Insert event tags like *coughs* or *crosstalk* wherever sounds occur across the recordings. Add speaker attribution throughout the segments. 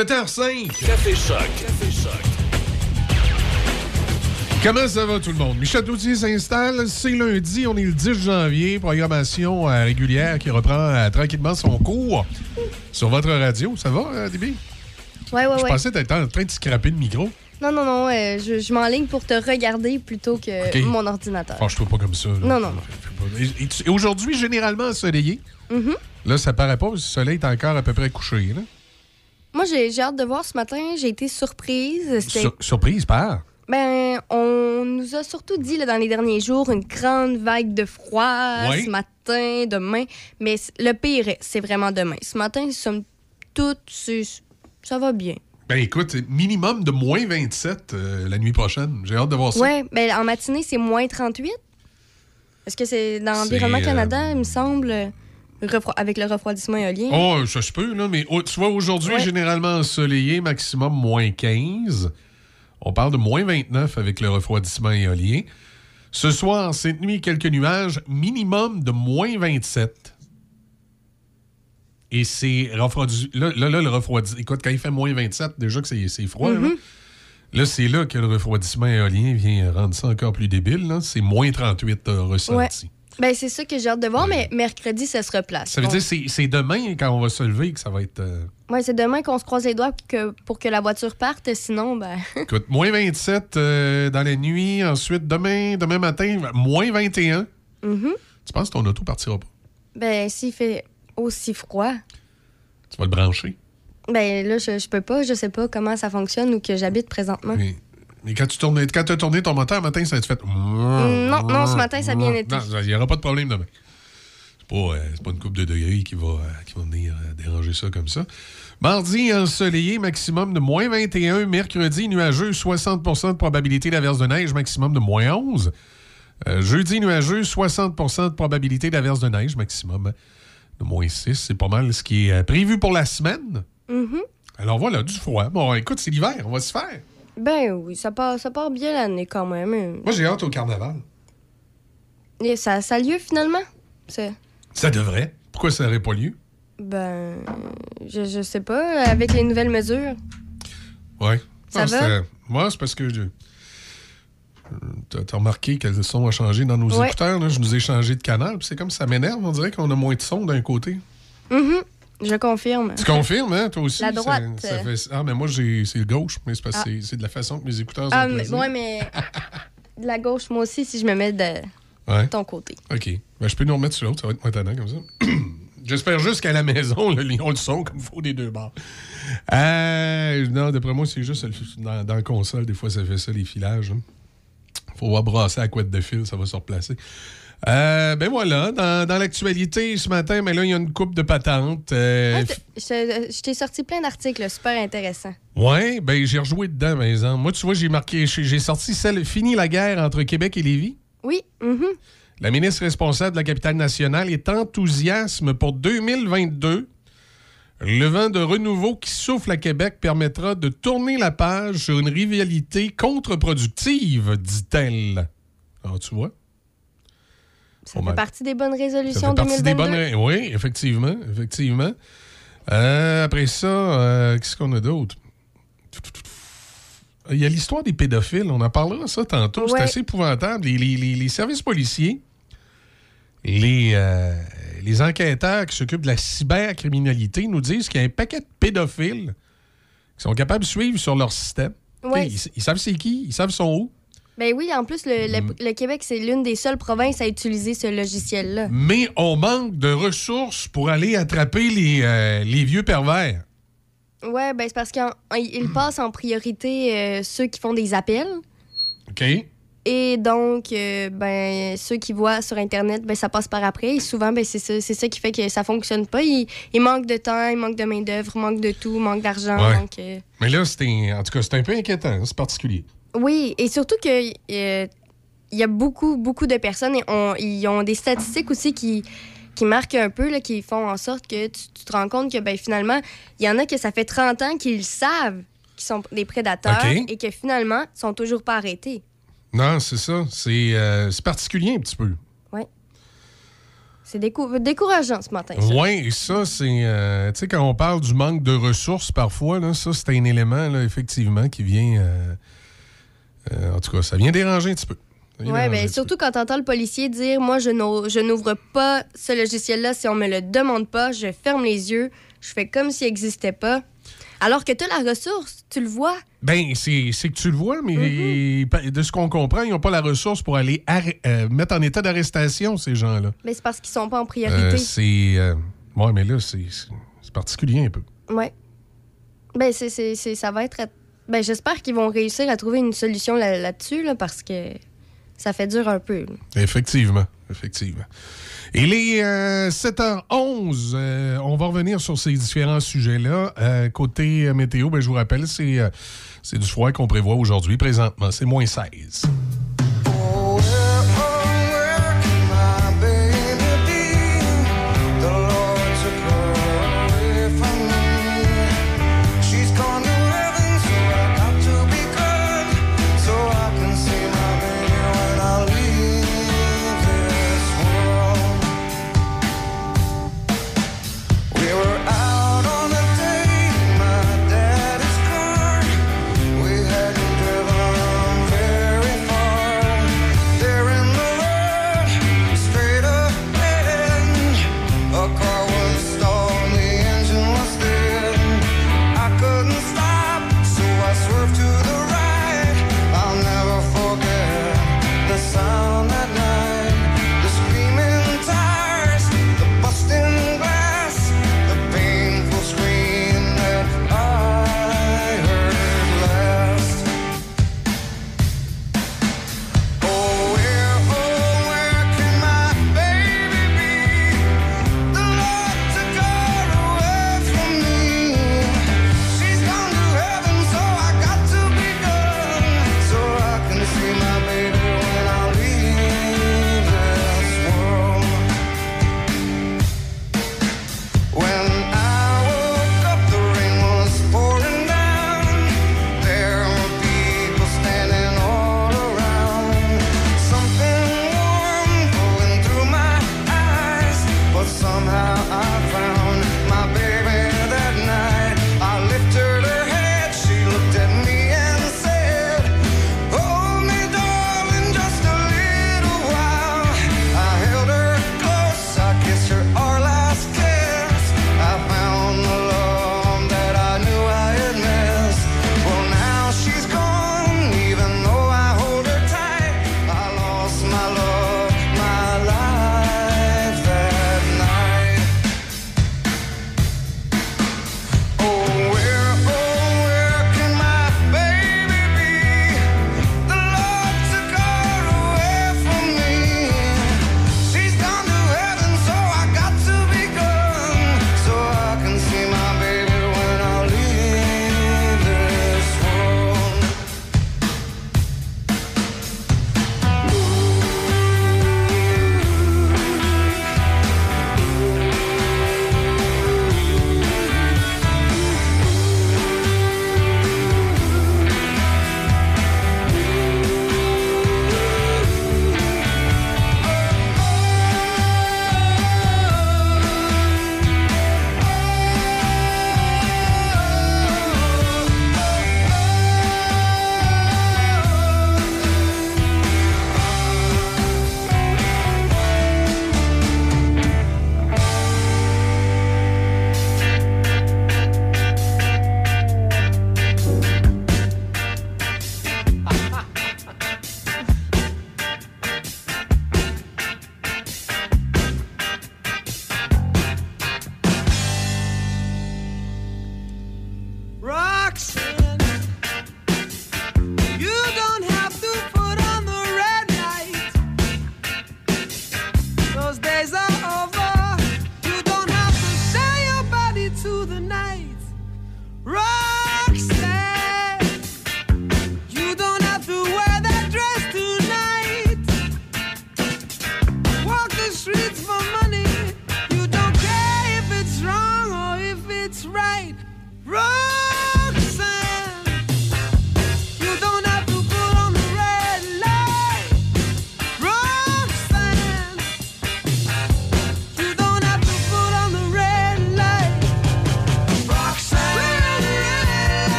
Speaker 1: 7h05.
Speaker 2: Café Choc. Café Choc.
Speaker 1: Comment ça va tout le monde? Michel Doutier s'installe. C'est lundi, on est le 10 janvier. Programmation euh, régulière qui reprend euh, tranquillement son cours sur votre radio. Ça va, euh, Déby?
Speaker 3: Ouais, ouais,
Speaker 1: Je
Speaker 3: ouais.
Speaker 1: pensais que t'étais en train de scraper le micro.
Speaker 3: Non, non, non, euh, je, je m'enligne pour te regarder plutôt que mon ordinateur.
Speaker 1: Fâche-toi pas comme ça. là.
Speaker 3: Non, non, non.
Speaker 1: Et, et tu- et aujourd'hui, généralement ensoleillé.
Speaker 3: Mhm.
Speaker 1: Là, ça paraît pas, le soleil est encore à peu près couché. Là.
Speaker 3: Moi, j'ai hâte de voir ce matin. J'ai été surprise.
Speaker 1: Sur- surprise par?
Speaker 3: Ben, on nous a surtout dit là, dans les derniers jours une grande vague de froid
Speaker 1: Oui.
Speaker 3: ce matin, demain. Mais le pire, c'est vraiment demain. Ce matin, somme toute, c'est- ça va bien.
Speaker 1: Ben écoute, minimum de moins 27 euh, la nuit prochaine. J'ai hâte de voir ça.
Speaker 3: Ouais, ben, en matinée, c'est moins 38. Est-ce que c'est dans l'Environnement
Speaker 1: C'est, euh,
Speaker 3: Canada, il me semble, avec le refroidissement éolien?
Speaker 1: Oh, ça se peut, là, mais oh, tu vois, aujourd'hui,
Speaker 3: Ouais.
Speaker 1: généralement ensoleillé, maximum moins 15. On parle de moins 29 avec le refroidissement éolien. Ce soir, cette nuit, quelques nuages, minimum de moins 27. Et c'est refroidi. Là, là, là, le refroidissement. Écoute, quand il fait moins 27, déjà que c'est froid, là.
Speaker 3: Mhm.
Speaker 1: Là, c'est là que le refroidissement éolien vient rendre ça encore plus débile. C'est moins 38 euh, ressenti.
Speaker 3: Ben, c'est ça que j'ai hâte de voir, mais mercredi, ça se replace.
Speaker 1: Ça veut dire que c'est- demain, quand on va se lever, que ça va être. euh,
Speaker 3: Ouais, c'est demain qu'on se croise les doigts pour que, pour que la voiture parte, sinon, ben. *laughs*
Speaker 1: Écoute, moins 27 euh, dans la nuit. Ensuite, demain, demain matin, moins 21.
Speaker 3: Mhm.
Speaker 1: Tu penses que ton auto partira pas?
Speaker 3: Ben, s'il fait aussi froid,
Speaker 1: Tu vas le brancher.
Speaker 3: ben là, je, je peux pas, je sais pas comment ça fonctionne ou que j'habite présentement.
Speaker 1: Mais quand tu tournes, quand as tourné ton moteur matin, ça a été fait.
Speaker 3: non, non, ce matin, ça a bien été.
Speaker 1: Non, il n'y aura pas de problème demain. C'est pas, euh, pas une coupe de degrés qui va, euh, qui va venir euh, déranger ça comme ça. Mardi, ensoleillé, maximum de moins 21. Mercredi, nuageux, 60% de probabilité d'averse de neige, maximum de moins 11. Euh, jeudi, nuageux, 60% de probabilité d'averse de neige, maximum de moins 6. C'est pas mal ce qui est prévu pour la semaine.
Speaker 3: Mhm.
Speaker 1: Alors voilà, du froid. Bon, écoute, c'est l'hiver, on va se faire.
Speaker 3: Ben oui, ça part, ça part bien l'année quand même.
Speaker 1: Moi, j'ai hâte au carnaval.
Speaker 3: Et ça, ça a lieu finalement? C'est-
Speaker 1: Ça devrait. Pourquoi ça n'aurait pas lieu?
Speaker 3: Ben, je, je sais pas, avec les nouvelles mesures.
Speaker 1: Ouais.
Speaker 3: Ça
Speaker 1: Non,
Speaker 3: va?
Speaker 1: Moi, c'est parce que je. T'as remarqué que le son a changé dans nos
Speaker 3: Ouais.
Speaker 1: écouteurs. Là. Je nous ai changé de canal. puis C'est comme ça m'énerve. On dirait qu'on a moins de son d'un côté.
Speaker 3: Mhm. Je confirme.
Speaker 1: Tu confirmes, hein, toi aussi?
Speaker 3: La droite.
Speaker 1: ça fait- Ah, mais moi, j'ai- c'est le gauche. Mais c'est parce que
Speaker 3: Ah.
Speaker 1: c'est- de la façon que mes écouteurs sont
Speaker 3: Ah, mais, ouais, mais de la gauche, moi aussi, si je me mets de
Speaker 1: Ouais.
Speaker 3: ton côté.
Speaker 1: OK. Ben, je peux nous remettre sur l'autre. Ça va être moins tannant comme ça. *clears throat* J'espère juste qu'à la maison, là, ils ont le son comme il faut des deux bords. Euh, non, d'après moi, c'est juste dans, dans la console, des fois, ça fait ça, les filages. hein. Faut voir brasser à couette de fil, ça va se replacer. Euh, ben voilà, dans, dans l'actualité ce matin, mais là, il y a une coupe de patentes. euh,
Speaker 3: Ah, t'es- je je t'ai sorti plein d'articles super intéressants.
Speaker 1: ouais, ben j'ai rejoué dedans, par exemple. Moi, tu vois, j'ai marqué, j'ai sorti celle Fini la guerre entre Québec et Lévis.
Speaker 3: Oui, mhm.
Speaker 1: La ministre responsable de la capitale nationale est enthousiasme pour 2022. Le vent de renouveau qui souffle à Québec permettra de tourner la page sur une rivalité contre-productive, dit-elle. Alors, tu vois?
Speaker 3: Ça fait partie des bonnes
Speaker 1: Ça
Speaker 3: résolutions
Speaker 1: fait partie
Speaker 3: 2022.
Speaker 1: des bonnes... Oui, effectivement, effectivement. Euh, après ça, euh, qu'est-ce qu'on a d'autre? Il y a l'histoire des pédophiles. On en parlera ça tantôt. C'est assez épouvantable. Les, les- les- les services policiers, les, euh, les enquêteurs qui s'occupent de la cybercriminalité nous disent qu'il y a un paquet de pédophiles qui sont capables de suivre sur leur système.
Speaker 3: Ouais.
Speaker 1: Ils, ils savent c'est qui, ils savent son où.
Speaker 3: Ben oui, en plus, le, le-
Speaker 1: Mm.
Speaker 3: le Québec, c'est l'une des seules provinces à utiliser ce logiciel-là.
Speaker 1: Mais on manque de ressources pour aller attraper les, euh, les vieux pervers.
Speaker 3: Ouais, ben c'est parce qu'ils passent en priorité euh, ceux qui font des appels.
Speaker 1: OK?
Speaker 3: Et donc, euh, ben, ceux qui voient sur Internet, ben, ça passe par après. Et souvent, ben, c'est ça, c'est ça qui fait que ça fonctionne pas. Il, il manque de temps, il manque de main-d'œuvre, il manque de tout, il manque d'argent.
Speaker 1: Ouais.
Speaker 3: euh,
Speaker 1: Mais là, c'était. En tout cas, c'est un peu inquiétant, hein, c'est particulier.
Speaker 3: Oui, et surtout que euh, il y a beaucoup, beaucoup de personnes et on- ils ont des statistiques aussi qui, qui marquent un peu, là, qui font en sorte que tu, tu te rends compte que ben, finalement, il y en a que ça fait 30 ans qu'ils savent qu'ils sont des prédateurs et que finalement, ils sont toujours pas arrêtés.
Speaker 1: Non, c'est ça. C'est euh, c'est particulier un petit peu.
Speaker 3: Ouais. c'est décourageant ce matin.
Speaker 4: Oui, et ça, c'est. Euh, tu sais, quand on parle du manque de ressources, parfois, là, ça, c'est un élément, là, effectivement, qui vient. Euh, euh, en tout cas, ça vient déranger un petit peu.
Speaker 3: Oui, mais ben, surtout quand tu entends le policier dire Moi, je n'ouvre pas ce logiciel-là si on me le demande pas, je ferme les yeux, je fais comme s'il n'existait pas. Alors que tu as la ressource, tu le vois.
Speaker 4: Ben, c'est que tu le vois, mais mm-hmm. de ce qu'on comprend, ils n'ont pas la ressource pour aller euh, mettre en état d'arrestation ces gens-là.
Speaker 3: Mais c'est parce qu'ils sont pas en priorité.
Speaker 4: Euh, c'est. Euh, ouais, mais là, c'est particulier un peu.
Speaker 3: Ouais. Ben, c'est ça va être. Ben, j'espère qu'ils vont réussir à trouver une solution là-dessus, là, parce que ça fait dur un peu.
Speaker 4: Effectivement, effectivement. Il est 7h11. Euh, on va revenir sur ces différents sujets-là. Euh, côté météo, ben, je vous rappelle, c'est euh, du froid qu'on prévoit aujourd'hui. Présentement, c'est moins 16.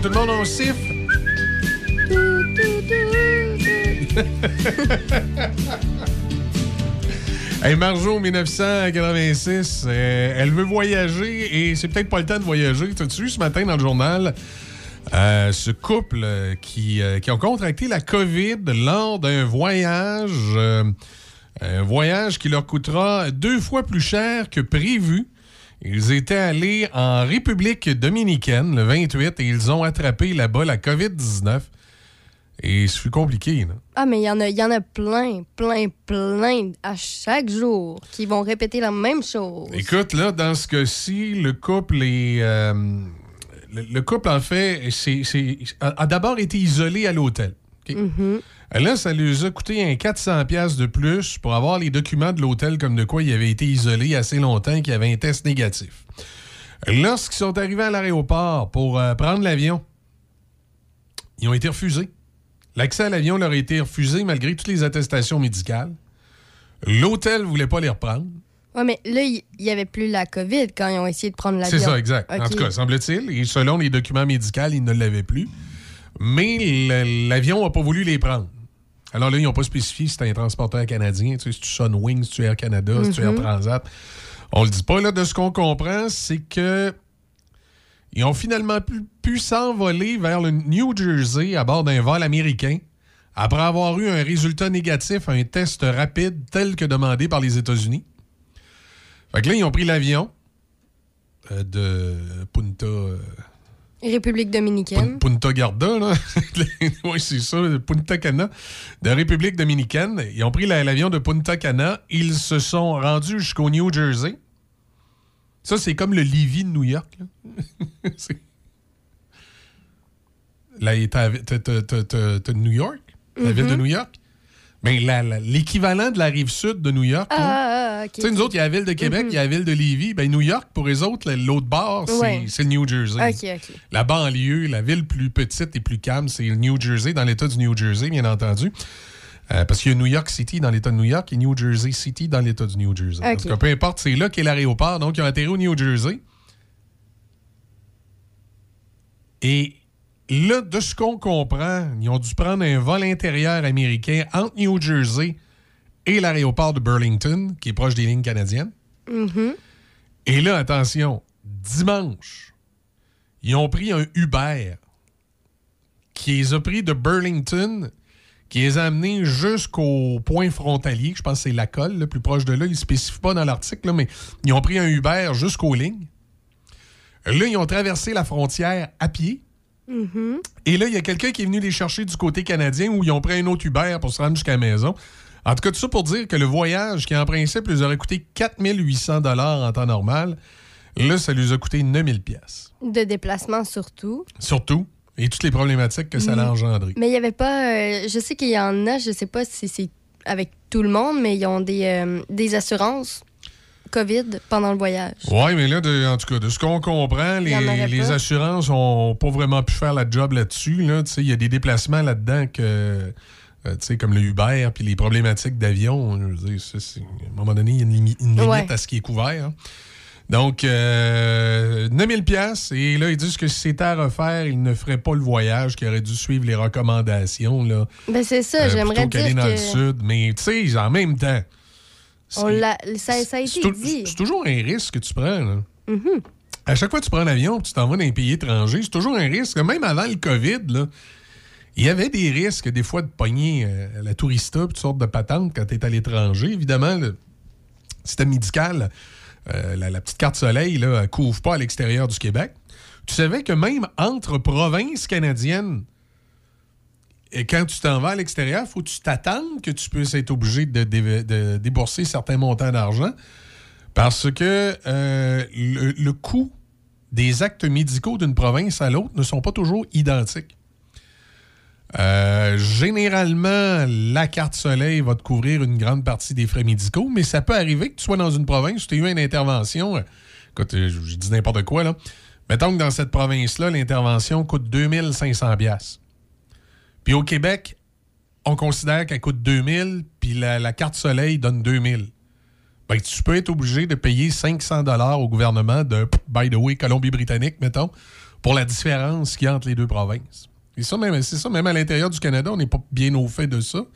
Speaker 2: Tout
Speaker 1: le monde, on siffle. *laughs* Hey, Marjo, 1986, euh, elle veut voyager et c'est peut-être pas le temps de voyager. T'as-tu vu ce matin dans le journal euh, ce couple euh, qui, euh, ont contracté la COVID lors d'un voyage, un voyage qui leur coûtera deux fois plus cher que prévu? Ils étaient allés en République dominicaine le 28 et ils ont attrapé là-bas la COVID-19. Et ce fut compliqué. Là.
Speaker 3: Ah, mais il y, en a- y en a plein, plein, plein à chaque jour qui vont répéter la même chose.
Speaker 1: Écoute, là, dans ce cas-ci, le couple est. euh, le, le couple, en fait, c'est- c'est- a, a d'abord été isolé à l'hôtel. OK?
Speaker 3: Mhm.
Speaker 1: Là, ça lui a coûté un 400$ piastres de plus pour avoir les documents de l'hôtel comme de quoi il avait été isolé assez longtemps qu'il avait un test négatif. Lorsqu'ils sont arrivés à l'aéroport pour euh, prendre l'avion, ils ont été refusés. L'accès à l'avion leur a été refusé malgré toutes les attestations médicales. L'hôtel ne voulait pas les reprendre.
Speaker 3: Ouais, mais là, il n'y avait plus la COVID quand ils ont essayé de prendre l'avion.
Speaker 1: C'est ça, exact. En tout cas, semble-t-il, et selon les documents médicaux, ils ne l'avaient plus. Mais l'avion n'a pas voulu les prendre. Alors là, ils n'ont pas spécifié si c'était un transporteur canadien, tu sais, si tu Sunwing, si tu Air Canada, si tu Air
Speaker 3: Mhm.
Speaker 1: Transat. On le dit pas, là, de ce qu'on comprend, c'est que ils ont finalement pu, pu s'envoler vers le New Jersey à bord d'un vol américain après avoir eu un résultat négatif à un test rapide tel que demandé par les États-Unis. Fait que là, ils ont pris l'avion euh, de Punta, euh,
Speaker 3: République dominicaine.
Speaker 1: Pun- Punta Garda, là. *laughs* oui, c'est ça, Punta Cana, de République dominicaine. Ils ont pris la- l'avion de Punta Cana. Ils se sont rendus jusqu'au New Jersey. Ça, c'est comme le Levy de New York. là. *laughs* Là, t'as New York, la ville de New York? La- l'équivalent de la rive sud de New York,
Speaker 3: Ah, ah, ah, ok.
Speaker 1: tu sais, nous autres, il y a la ville de Québec, il y a la ville de Lévis. Ben, New York, pour les autres, l'autre bord, c'est
Speaker 3: Ouais.
Speaker 1: c'est le New Jersey. La banlieue, la ville plus petite et plus calme, c'est le New Jersey, dans l'État du New Jersey, bien entendu. Euh, parce qu'il y a New York City dans l'État de New York et New Jersey City dans l'État du New Jersey. En tout cas, peu importe, c'est là qu'est l'aéroport. Donc, ils ont atterri au New Jersey. Et là, de ce qu'on comprend, ils ont dû prendre un vol intérieur américain entre New Jersey et l'aéroport de Burlington, qui est proche des lignes canadiennes.
Speaker 3: Mhm.
Speaker 1: Et là, attention, dimanche, ils ont pris un Uber qui les a pris de Burlington, qui les a amenés jusqu'au point frontalier, je pense que c'est la colle, le plus proche de là. Ils ne spécifient pas dans l'article, mais ils ont pris un Uber jusqu'aux lignes. Là, ils ont traversé la frontière à pied. Et là, il y a quelqu'un qui est venu les chercher du côté canadien où ils ont pris un autre Uber pour se rendre jusqu'à la maison. En tout cas, tout ça pour dire que le voyage, qui en principe les aurait coûté 4800 dollars en temps normal, là, ça lui a coûté 9000 pièces.
Speaker 3: De déplacement surtout.
Speaker 1: Surtout, et toutes les problématiques que ça a engendré.
Speaker 3: Mais il n'y avait pas. euh, je sais qu'il y en a, je sais pas si c'est avec tout le monde, mais ils ont des, euh, des assurances COVID pendant le voyage.
Speaker 1: Oui, mais là, de- en tout cas, de ce qu'on comprend, les, assurances n'ont pas vraiment pu faire la job là-dessus. Là. Il y a des déplacements là-dedans que, euh, comme le Uber, puis les problématiques d'avion. À un moment donné, il y a une, limi- une limite
Speaker 3: Ouais.
Speaker 1: à ce qui est couvert. hein. Donc, euh, 9000 pièces et là, ils disent que si c'était à refaire, ils ne feraient pas le voyage, qu'ils auraient dû suivre les recommandations. Là,
Speaker 3: Ben c'est ça,
Speaker 1: euh,
Speaker 3: j'aimerais dire
Speaker 1: dans le
Speaker 3: que
Speaker 1: sud. Mais, tu sais, en même temps...
Speaker 3: on ça, ça a été dit.
Speaker 1: C'est toujours un risque que tu prends. Là.
Speaker 3: Mhm.
Speaker 1: À chaque fois que tu prends l'avion et tu t'en vas dans un pays étranger, c'est toujours un risque. Même avant le COVID, là, il y avait des risques, des fois, de pogner euh, la tourista et toutes sortes de patentes quand tu es à l'étranger. Évidemment, le système médical, euh, la, la petite carte soleil, ne couvre pas à l'extérieur du Québec. Tu savais que même entre provinces canadiennes, et quand tu t'en vas à l'extérieur, faut que tu t'attendes que tu puisses être obligé de, dé- de débourser certains montants d'argent parce que euh, le, coût des actes médicaux d'une province à l'autre ne sont pas toujours identiques. Euh, généralement, la carte soleil va te couvrir une grande partie des frais médicaux, mais ça peut arriver que tu sois dans une province où tu as eu une intervention. euh, Écoute, je, je dis n'importe quoi, là. Mettons que dans cette province-là, l'intervention coûte 2500 pièces. Puis au Québec, on considère qu'elle coûte 2000, puis la, carte soleil donne 2000. Ben, tu peux être obligé de payer 500 dollars au gouvernement de, by the way, Colombie-Britannique, mettons, pour la différence qu'il y a entre les deux provinces. Et ça, même, c'est ça, même à l'intérieur du Canada, on n'est pas bien au fait de ça.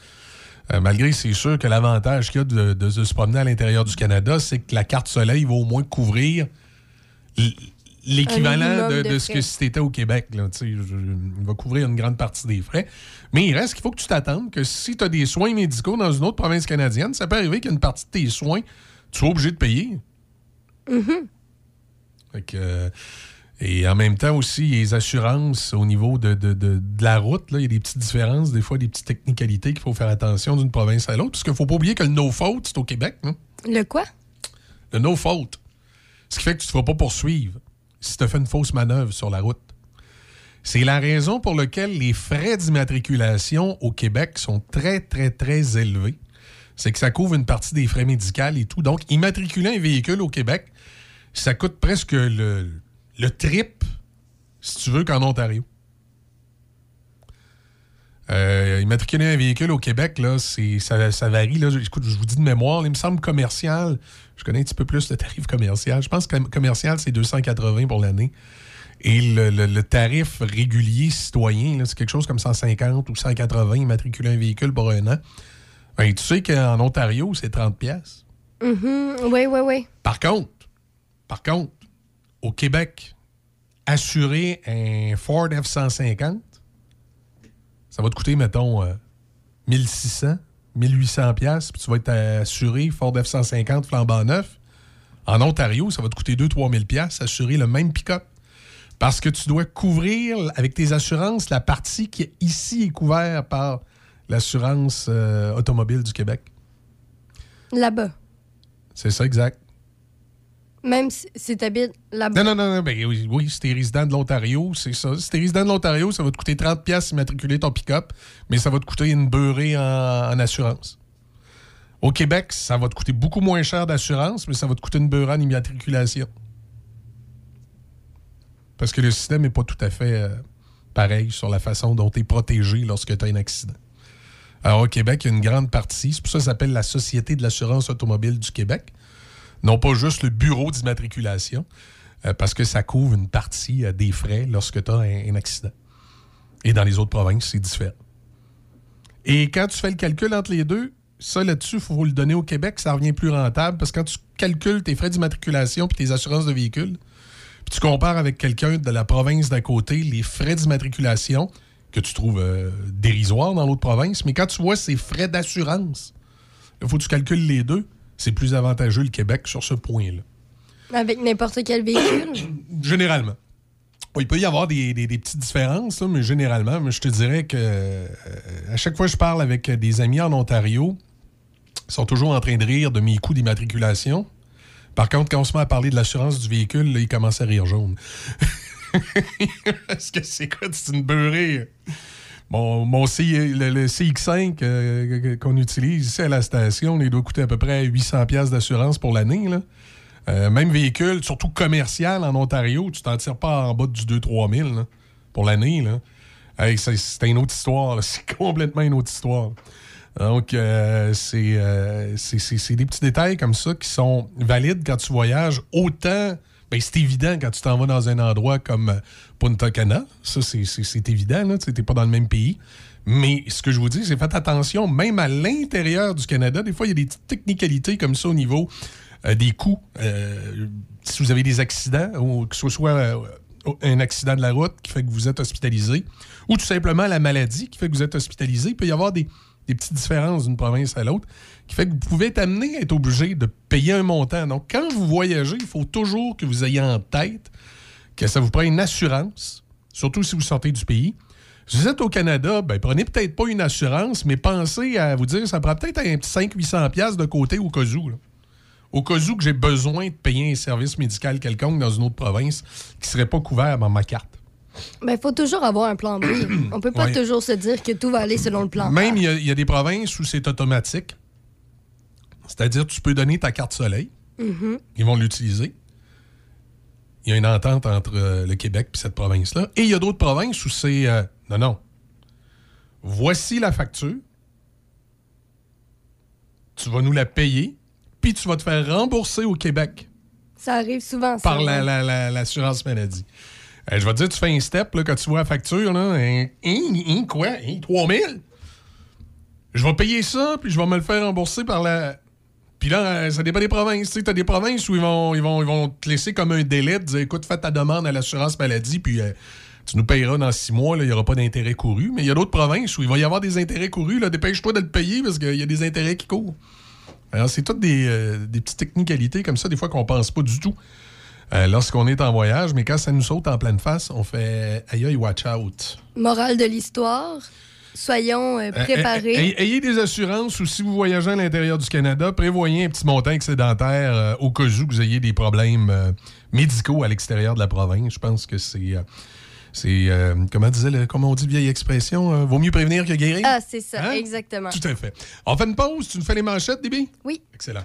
Speaker 1: Euh, malgré, c'est sûr que l'avantage qu'il y a de, se promener à l'intérieur du Canada, c'est que la carte soleil va au moins couvrir l'équivalent de,
Speaker 3: de
Speaker 1: de ce que si tu étais au Québec. Là, je- il va couvrir une grande partie des frais. Mais il reste qu'il faut que tu t'attendes que si tu as des soins médicaux dans une autre province canadienne, ça peut arriver qu'une partie de tes soins, tu sois obligé de payer. Fait que, euh, et en même temps aussi, les assurances au niveau de, de- de- de la route, il y a des petites différences, des fois des petites technicalités qu'il faut faire attention d'une province à l'autre. Parce qu'il ne faut pas oublier que le no fault, c'est au Québec. hein.
Speaker 3: Le quoi?
Speaker 1: Le no fault. Ce qui fait que tu ne te feras pas poursuivre si tu as fait une fausse manœuvre sur la route. C'est la raison pour laquelle les frais d'immatriculation au Québec sont très, très, très élevés. C'est que ça couvre une partie des frais médicaux et tout. Donc, immatriculer un véhicule au Québec, ça coûte presque le, le triple, si tu veux, qu'en Ontario. Euh, immatriculer un véhicule au Québec, là, ça, ça varie. Là. Écoute, je vous dis de mémoire, il me semble commercial. Je connais un petit peu plus le tarif commercial. Je pense que commercial, c'est 280 pour l'année. Et le, le- le tarif régulier citoyen, c'est quelque chose comme 150 ou 180 immatriculer un véhicule pour un an. Ben, tu sais qu'en Ontario, c'est 30 pièces.
Speaker 3: Oui, oui, oui.
Speaker 1: Par contre, par contre, au Québec, assurer un Ford F-150, ça va te coûter, mettons, euh, 1600, 1800 pièces, puis tu vas être assuré Ford F-150 flambant neuf. En Ontario, ça va te coûter 2-3 000 pièces assurer le même pick-up. Parce que tu dois couvrir avec tes assurances la partie qui ici est couverte par l'assurance euh, automobile du Québec.
Speaker 3: Là-bas.
Speaker 1: C'est ça, exact.
Speaker 3: Même si, si t'habites là-bas.
Speaker 1: Non, non, non, non. Ben, oui, oui, si t'es résident de l'Ontario, c'est ça. Si t'es résident de l'Ontario, ça va te coûter 30$ piastres immatriculer ton pick-up, mais ça va te coûter une beurrée en, en assurance. Au Québec, ça va te coûter beaucoup moins cher d'assurance, mais ça va te coûter une beurrée en immatriculation. Parce que le système n'est pas tout à fait euh, pareil sur la façon dont tu es protégé lorsque tu as un accident. Alors, au Québec, il y a une grande partie, c'est pour ça que ça s'appelle la Société de l'assurance automobile du Québec non pas juste le bureau d'immatriculation, euh, parce que ça couvre une partie euh, des frais lorsque tu as un, accident. Et dans les autres provinces, c'est différent. Et quand tu fais le calcul entre les deux, ça là-dessus, il faut le donner au Québec, ça revient plus rentable parce que quand tu calcules tes frais d'immatriculation puis tes assurances de véhicule, puis tu compares avec quelqu'un de la province d'à côté, les frais d'immatriculation que tu trouves euh, dérisoires dans l'autre province, mais quand tu vois ces frais d'assurance, il faut que tu calcules les deux. C'est plus avantageux le Québec sur ce point-là.
Speaker 3: Avec n'importe quel véhicule? *coughs*
Speaker 1: Généralement. il peut y avoir des, petites différences, mais généralement, mais je te dirais que euh, à chaque fois que je parle avec des amis en Ontario, ils sont toujours en train de rire de mes coûts d'immatriculation. Par contre, quand on se met à parler de l'assurance du véhicule, là, ils commencent à rire jaune. *laughs* Est-ce que c'est quoi? C'est une beurrée? Mon, mon le, CX5 euh, qu'on utilise ici à la station, il doit coûter à peu près 800 pièces d'assurance pour l'année. Euh, même véhicule, surtout commercial en Ontario, tu t'en tires pas en bas du 2-3 000 pour l'année. c'est une autre histoire. *laughs* C'est complètement une autre histoire. Donc, euh, c'est des petits détails comme ça qui sont valides quand tu voyages autant ben, c'est évident quand tu t'en vas dans un endroit comme euh, Punta Cana. Ça, c'est évident. Tu n'es pas dans le même pays. Mais ce que je vous dis, c'est faites attention, même à l'intérieur du Canada, des fois, il y a des petites technicalités comme ça au niveau euh, des coûts. Euh, si vous avez des accidents, ou que ce soit un accident de la route qui fait que vous êtes hospitalisé, ou tout simplement la maladie qui fait que vous êtes hospitalisé, il peut y avoir des, des petites différences d'une province à l'autre, qui fait que vous pouvez être amené à être obligé de payer un montant. Donc, quand vous voyagez, il faut toujours que vous ayez en tête que ça vous prend une assurance, surtout si vous sortez du pays. Si vous êtes au Canada, ben, prenez peut-être pas une assurance, mais pensez à vous dire, ça prend peut-être un petit 500-800$ de côté au cas où. Au cas où que j'ai besoin de payer un service médical quelconque dans une autre province qui ne serait pas couvert dans ma carte.
Speaker 3: Il ben, faut toujours avoir un plan B. *clears throat* On peut pas toujours se dire que tout va aller selon le plan
Speaker 1: Même, il y, a des provinces où c'est automatique. C'est-à-dire, tu peux donner ta carte soleil. Mm-hmm. Ils vont l'utiliser. Il y a une entente entre euh, le Québec et cette province-là. Et il y a d'autres provinces où c'est... Euh, non, non. Voici la facture. Tu vas nous la payer, puis tu vas te faire rembourser au Québec.
Speaker 3: Ça arrive souvent, ça.
Speaker 1: Par l'assurance maladie. Euh, je vais te dire, tu fais un step là, quand tu vois la facture, là, un, un, quoi? 3000? Je vais payer ça, puis je vais me le faire rembourser par la. Puis là, euh, ça dépend des provinces. Tu as des provinces où ils vont, ils, vont, ils vont te laisser comme un délai, de dire écoute, fais ta demande à l'assurance maladie, puis euh, tu nous payeras dans six mois, il n'y aura pas d'intérêt couru. Mais il y a d'autres provinces où il va y avoir des intérêts courus. Dépêche-toi de le payer parce qu'il y a des intérêts qui courent. Alors, c'est toutes des, des petites technicalités comme ça, des fois qu'on pense pas du tout. Euh, lorsqu'on est en voyage, mais quand ça nous saute en pleine face, on fait aïe aïe, watch out.
Speaker 3: Morale de l'histoire. Soyons euh, euh, préparés.
Speaker 1: ayez des assurances ou si vous voyagez à l'intérieur du Canada, prévoyez un petit montant excédentaire au cas où vous ayez des problèmes médicaux à l'extérieur de la province. Je pense que c'est c'est comment disait comment on dit vieille expression vaut mieux prévenir que guérir
Speaker 3: ah c'est ça hein? exactement
Speaker 1: tout à fait on fait une pause tu nous fais les manchettes Déby
Speaker 3: oui
Speaker 1: excellent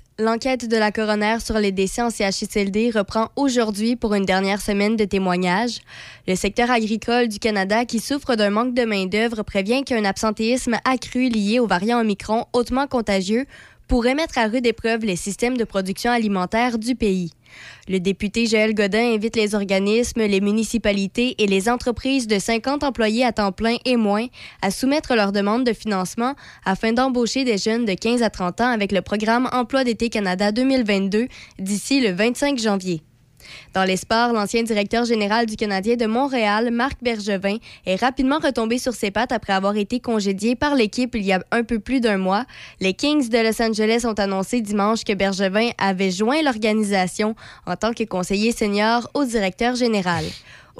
Speaker 3: L'enquête de la coroner sur les décès en CHSLD reprend aujourd'hui pour une dernière semaine de témoignages. Le secteur agricole du Canada, qui souffre d'un manque de main-d'œuvre, prévient qu'un absentéisme accru lié au variant Omicron hautement contagieux pourrait mettre à rude épreuve les systèmes de production alimentaire du pays. Le député Joël Godin invite les organismes, les municipalités et les entreprises de 50 employés à temps plein et moins à soumettre leurs demandes de financement afin d'embaucher des jeunes de 15 à 30 ans avec le programme Emploi d'été Canada 2022 d'ici le 25 janvier. Dans les sports, l'ancien directeur général du Canadien de Montréal, Marc Bergevin, est rapidement retombé sur ses pattes après avoir été congédié par l'équipe il y a un peu plus d'un mois. Les Kings de Los Angeles ont annoncé dimanche que Bergevin avait joint l'organisation en tant que conseiller senior au directeur général.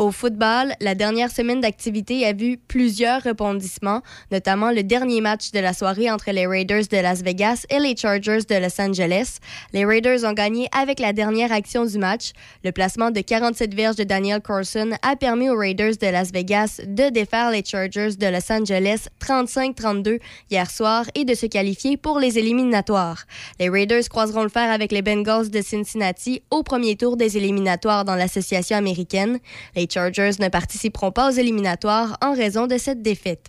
Speaker 3: Au football, la dernière semaine d'activité a vu plusieurs rebondissements, notamment le dernier match de la soirée entre les Raiders de Las Vegas et les Chargers de Los Angeles. Les Raiders ont gagné avec la dernière action du match. Le placement de 47 verges de Daniel Carson a permis aux Raiders de Las Vegas de défaire les Chargers de Los Angeles 35-32 hier soir et de se qualifier pour les éliminatoires. Les Raiders croiseront le fer avec les Bengals de Cincinnati au premier tour des éliminatoires dans l'association américaine. Chargers ne participeront pas aux éliminatoires en raison de cette défaite.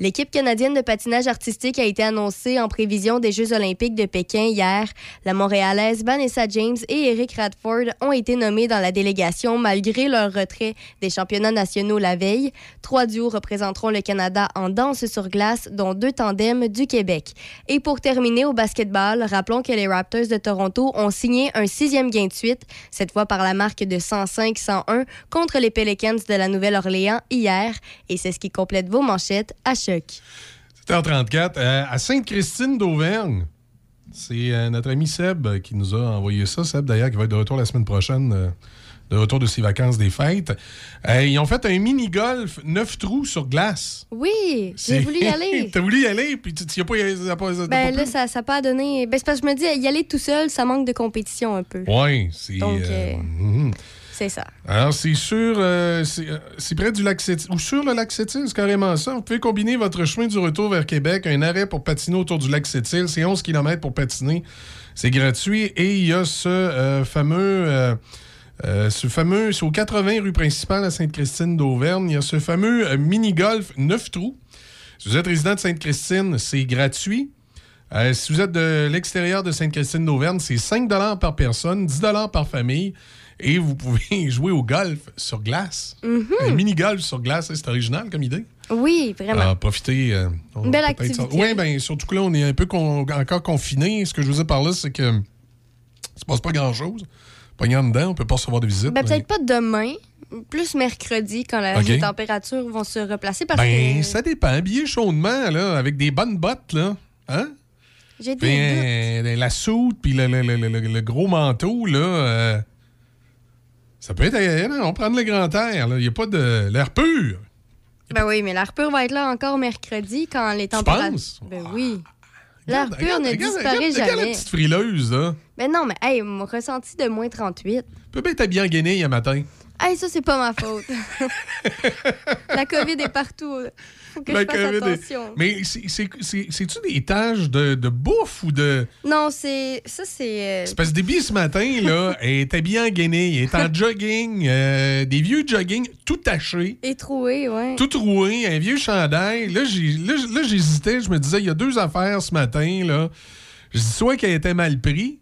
Speaker 3: L'équipe canadienne de patinage artistique a été annoncée en prévision des Jeux olympiques de Pékin hier. La Montréalaise Vanessa James et Eric Radford ont été nommés dans la délégation malgré leur retrait des championnats nationaux la veille. Trois duos représenteront le Canada en danse sur glace, dont deux tandems du Québec. Et pour terminer au basketball, rappelons que les Raptors de Toronto ont signé un sixième gain de suite, cette fois par la marque de 105-101 contre les Pelicans de la Nouvelle-Orléans hier. Et c'est ce qui complète vos manchettes choc.
Speaker 1: 7h34, euh, à Sainte-Christine d'Auvergne. C'est euh, notre ami Seb qui nous a envoyé ça. Seb, d'ailleurs, qui va être de retour la semaine prochaine, euh, de retour de ses vacances des fêtes. Euh, ils ont fait un mini-golf 9 trous sur glace.
Speaker 3: Oui, j'ai voulu y aller. *laughs*
Speaker 1: T'as voulu y aller, puis tu n'y as pas, y- pas,
Speaker 3: Ben
Speaker 1: pas
Speaker 3: là, ça n'a pas donné. Ben, c'est parce que je me dis, y aller tout seul, ça manque de compétition un peu.
Speaker 1: Ouais, c'est.
Speaker 3: Donc,
Speaker 1: euh,
Speaker 3: euh,
Speaker 1: mhm.
Speaker 3: C'est ça.
Speaker 1: Alors, c'est sur. euh, c'est euh, c'est près du lac Sept Ou sur le lac Sept-Îles, c'est carrément ça. Vous pouvez combiner votre chemin du retour vers Québec, un arrêt pour patiner autour du lac Sept-Îles. C'est 11 km pour patiner. C'est gratuit. Et il y a ce euh, fameux. ce fameux, c'est au 80 rue principale à Sainte-Christine d'Auvergne. Il y a ce fameux mini-golf 9 trous. Si vous êtes résident de Sainte-Christine, c'est gratuit. Si vous êtes de l'extérieur de Sainte-Christine d'Auvergne, c'est 5 par personne, 10 par famille. Et vous pouvez *laughs* jouer au golf sur glace. Un mini-golf sur glace, c'est original comme idée.
Speaker 3: Oui, vraiment.
Speaker 1: Alors, profitez. euh, on
Speaker 3: Une belle
Speaker 1: va peut-être
Speaker 3: activité.
Speaker 1: Oui, bien, surtout que là, on est un peu con- encore confiné. Ce que je veux dire par là, c'est que il se passe pas grand-chose. Pognant dedans, on peut pas recevoir de visite.
Speaker 3: Ben,
Speaker 1: mais-
Speaker 3: peut-être pas demain, plus mercredi, quand la- les températures vont se replacer. Parce
Speaker 1: Ben,
Speaker 3: que
Speaker 1: ça dépend. Habillé chaudement, là, avec des bonnes bottes, là. Hein?
Speaker 3: j'ai des doutes.
Speaker 1: euh, la soute, puis le, le- le- le- le gros manteau, là. euh, ça peut être. euh, on prend le grand air. Il n'y a pas de. L'air pur.
Speaker 3: Ben oui, mais l'air pur va être là encore mercredi quand les températures.
Speaker 1: penses?
Speaker 3: Ben oui. L'air
Speaker 1: Regarde,
Speaker 3: pur
Speaker 1: regarde,
Speaker 3: ne
Speaker 1: regarde,
Speaker 3: disparaît
Speaker 1: regarde, regarde la
Speaker 3: jamais.
Speaker 1: petite frileuse, là.
Speaker 3: Ben non, mais hey, mon ressenti de moins 38.
Speaker 1: peut bien être habillé en guenille un matin.
Speaker 3: Hey, ça, c'est pas ma faute. *laughs* la COVID est partout. Faut que
Speaker 1: La
Speaker 3: je fasse
Speaker 1: COVID est-
Speaker 3: attention.
Speaker 1: Mais c'est- c'est- c'est- c'est-tu des tâches de, de bouffe ou de.
Speaker 3: Non, c'est. Ça, c'est. euh,
Speaker 1: C'est parce que Déby, ce matin, là, *laughs* elle est habillée en guenille, elle est en jogging, euh, des vieux jogging tout tachés.
Speaker 3: Étroué, ouais.
Speaker 1: tout troué, un vieux chandail. Là, j'ai- là, j'hésitais. Je me disais, il y a deux affaires ce matin. Là. Je dis soit qu'elle était mal pris,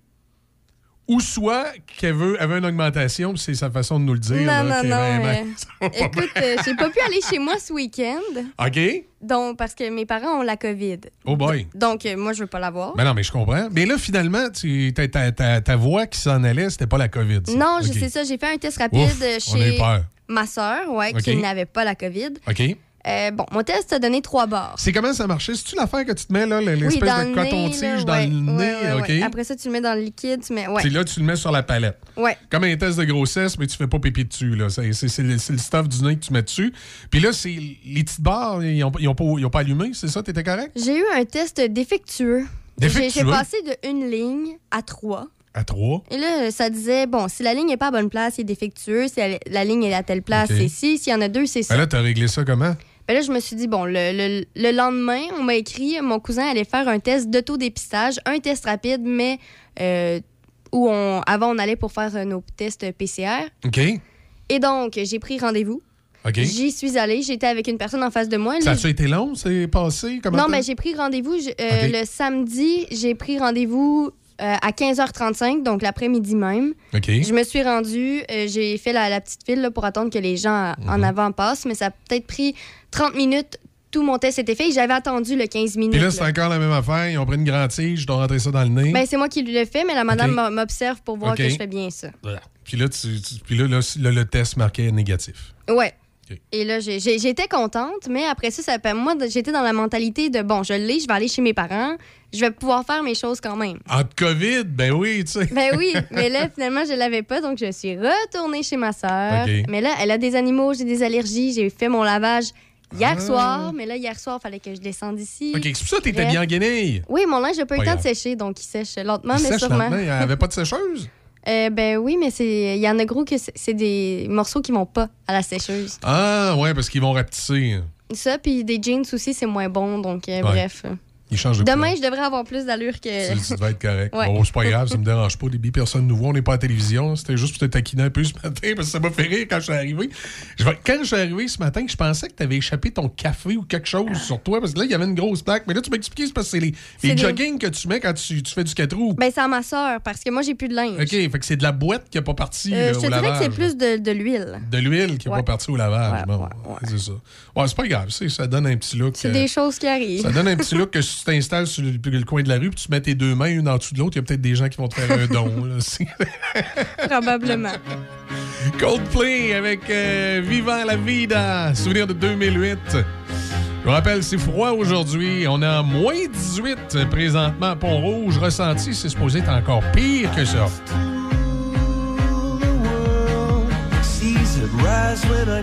Speaker 1: ou soit qu'elle veut, avait une augmentation, puis c'est sa façon de nous le dire.
Speaker 3: Non,
Speaker 1: là,
Speaker 3: non, non, *laughs* Écoute, euh, j'ai pas pu aller chez moi ce week-end,
Speaker 1: OK?
Speaker 3: donc parce que mes parents ont la COVID.
Speaker 1: Oh boy.
Speaker 3: Donc, euh, moi, je veux pas l'avoir.
Speaker 1: Mais non, mais je comprends. Mais là, finalement, tu, ta, ta- ta- ta voix qui s'en allait, c'était pas la COVID. ça.
Speaker 3: Non, je
Speaker 1: OK.
Speaker 3: sais ça. J'ai fait un test rapide
Speaker 1: Ouf,
Speaker 3: chez ma soeur, ouais, qui n'avait pas la COVID.
Speaker 1: OK.
Speaker 3: Euh, bon, mon test a donné trois barres.
Speaker 1: C'est comment ça marchait? C'est-tu l'affaire que tu te mets, là, l'espèce
Speaker 3: Oui,
Speaker 1: de coton-tige dans
Speaker 3: ouais,
Speaker 1: le nez?
Speaker 3: ouais. Après ça, tu le mets dans le liquide, tu mets... Ouais,
Speaker 1: Puis là, tu le mets sur la palette.
Speaker 3: ouais.
Speaker 1: Comme un test de grossesse, mais tu fais pas pipi dessus. là. C'est, c'est- c'est le, c'est le stuff du nez que tu mets dessus. Puis là, c'est les petites barres, ils ont, ils ont pas, ils ont pas allumé, c'est ça? T'étais correct?
Speaker 3: J'ai eu un test défectueux. J'ai-
Speaker 1: Défectueux?
Speaker 3: J'ai passé de une ligne à trois.
Speaker 1: À trois?
Speaker 3: Et là, ça disait, bon, si la ligne n'est pas à bonne place, c'est défectueux. Si la, la ligne est à telle place, c'est ci. S'il y en a deux, c'est ça.
Speaker 1: Ben là, t'as réglé ça comment?
Speaker 3: Ben là, je me suis dit, bon, le, le- le lendemain, on m'a écrit, mon cousin allait faire un test d'autodépistage, un test rapide, mais euh, où on, avant, on allait pour faire euh, nos tests PCR.
Speaker 1: OK.
Speaker 3: Et donc, j'ai pris rendez-vous.
Speaker 1: OK.
Speaker 3: J'y suis allée. J'étais avec une personne en face de moi.
Speaker 1: Ça a-tu été long? C'est passé? Comment
Speaker 3: Non, mais j'ai pris rendez-vous euh, le samedi. J'ai pris rendez-vous euh, à 15h35, donc l'après-midi même. Je me suis rendue, euh, j'ai fait la, la petite file là, pour attendre que les gens
Speaker 1: Mhm.
Speaker 3: en avant passent, mais ça a peut-être pris 30 minutes. Tout mon test était fait et j'avais attendu le 15 minutes.
Speaker 1: Puis là, c'est encore la même affaire. Ils ont pris une grande tige, je dois rentrer ça dans le nez.
Speaker 3: Ben, c'est moi qui l'ai fait, mais la madame m'observe pour voir que je fais bien ça.
Speaker 1: Voilà. Puis là, tu- tu- puis là, là, là, le test marquait négatif.
Speaker 3: Ouais. Et là, j'ai- j'ai- j'étais contente, mais après ça, ça moi, j'étais dans la mentalité de bon, je l'ai, je vais aller chez mes parents, je vais pouvoir faire mes choses quand même.
Speaker 1: En COVID, ben oui, tu sais.
Speaker 3: Ben oui, *laughs* mais là, finalement, je l'avais pas, donc je suis retournée chez ma sœur. Mais là, elle a des animaux, j'ai des allergies, j'ai fait mon lavage hier
Speaker 1: Ah.
Speaker 3: soir, mais là, hier soir, il fallait que je descende ici.
Speaker 1: OK, c'est pour ça que t'étais bien en guenille.
Speaker 3: Oui, mon linge n'a pas eu le temps de sécher, donc il sèche lentement,
Speaker 1: Il
Speaker 3: mais
Speaker 1: sèche
Speaker 3: sûrement.
Speaker 1: lentement, il n'y avait pas de sécheuse? *laughs*
Speaker 3: Euh, ben oui, mais c'est il y en a gros que c'est des morceaux qui vont pas à la sécheuse.
Speaker 1: Ah, ouais, parce qu'ils vont rapetisser.
Speaker 3: Ça, puis des jeans aussi, c'est moins bon, donc euh, bref.
Speaker 1: Ils changent de
Speaker 3: Demain,
Speaker 1: couleur.
Speaker 3: je devrais avoir plus d'allure que.
Speaker 1: Tu, tu devais être correct.
Speaker 3: Ouais.
Speaker 1: Bon, c'est pas grave, ça me dérange pas. Des billes, personne nous voit, on n'est pas à la télévision. C'était juste pour te taquiner un peu ce matin parce que ça m'a fait rire quand je suis arrivé. Je quand je suis arrivé ce matin, je pensais que tu avais échappé ton café ou quelque chose sur toi parce que là, il y avait une grosse plaque. Mais là, tu m'as expliqué, c'est parce que c'est les, les
Speaker 3: des-
Speaker 1: jogging que tu mets quand tu, tu fais du 4 roues.
Speaker 3: Ben, c'est à ma soeur, parce que moi, j'ai plus de linge.
Speaker 1: OK, fait que c'est de la boîte qui n'a pas parti
Speaker 3: Euh,
Speaker 1: là,
Speaker 3: je te
Speaker 1: au
Speaker 3: dirais que c'est plus de, l'huile.
Speaker 1: De l'huile qui n'a
Speaker 3: Ouais.
Speaker 1: pas parti au lavage.
Speaker 3: Ouais,
Speaker 1: bon, c'est ça. Ouais, c'est pas grave. Ça donne un petit look.
Speaker 3: C'est
Speaker 1: euh,
Speaker 3: des choses qui arrivent.
Speaker 1: Ça donne un petit look que *laughs* tu t'installes sur le, le coin de la rue puis tu mets tes deux mains une en dessous de l'autre, il y a peut-être des gens qui vont te faire un don. là. *laughs*
Speaker 3: Probablement.
Speaker 1: Coldplay avec euh, Vivant la Vida, souvenir de 2008. Je vous rappelle, c'est froid aujourd'hui. On est en moins 18 présentement à Pont-Rouge. Ressenti, c'est supposé être encore pire que ça.
Speaker 5: Seas had rise when I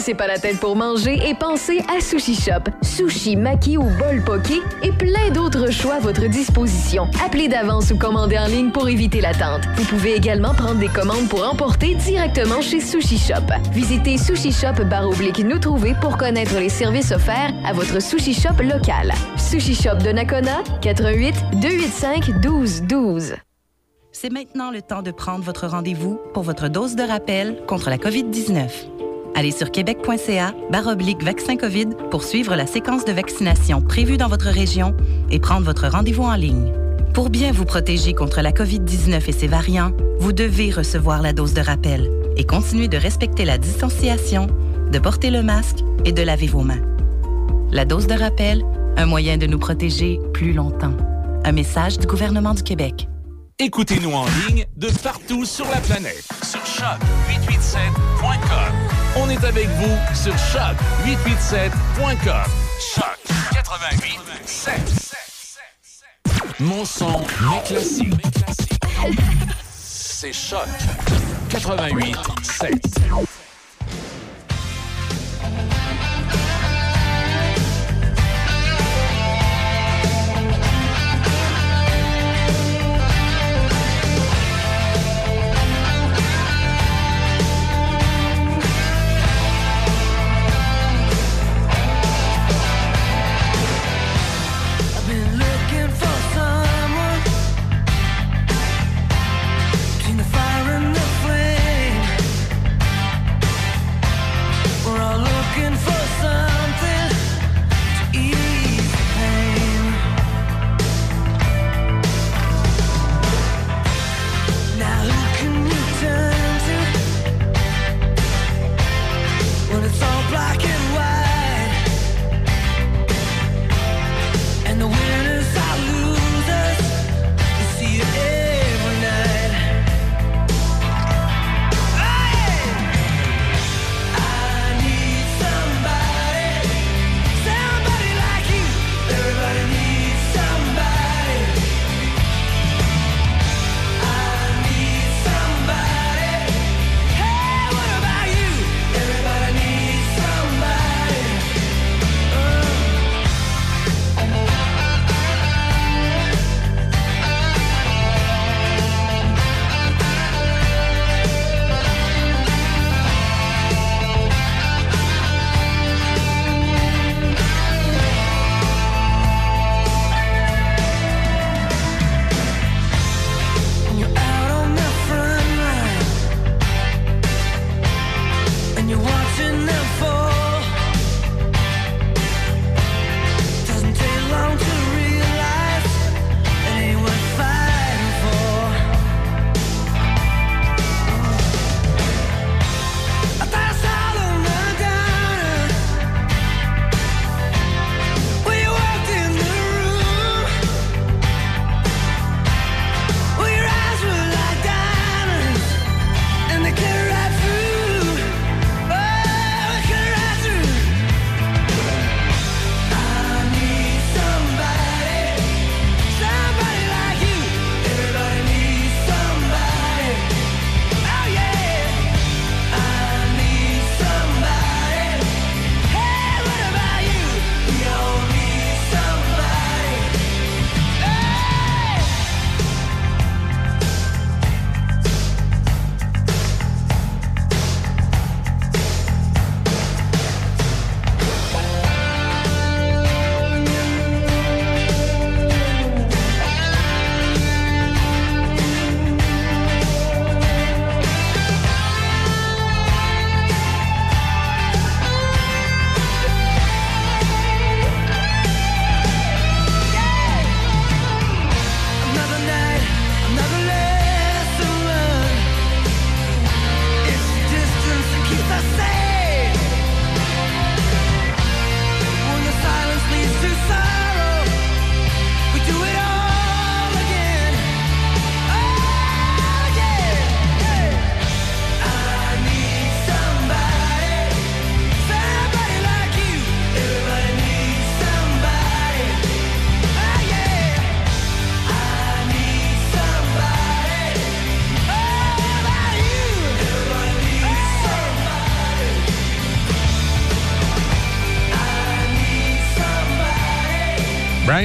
Speaker 6: cassez pas la tête pour manger et pensez à Sushi Shop. Sushi, maki ou bol poké et plein d'autres choix à votre disposition. Appelez d'avance ou commandez en ligne pour éviter l'attente. Vous pouvez également prendre des commandes pour emporter directement chez Sushi Shop. Visitez Sushi Shop oblique nous trouver pour connaître les services offerts à votre Sushi Shop local. Sushi Shop de Nakona, 88 285 1212.
Speaker 7: C'est maintenant le temps de prendre votre rendez-vous pour votre dose de rappel contre la COVID-19. Allez sur québec.ca baroblique vaccin COVID pour suivre la séquence de vaccination prévue dans votre région et prendre votre rendez-vous en ligne. Pour bien vous protéger contre la COVID-19 et ses variants, vous devez recevoir la dose de rappel et continuer de respecter la distanciation, de porter le masque et de laver vos mains. La dose de rappel, un moyen de nous protéger plus longtemps. Un message du gouvernement du Québec.
Speaker 8: Écoutez-nous en ligne de partout sur la planète. Sur choc887.com. On est avec vous sur choc887.com. Choc 88 Mon son, mes classiques. C'est choc 88 7.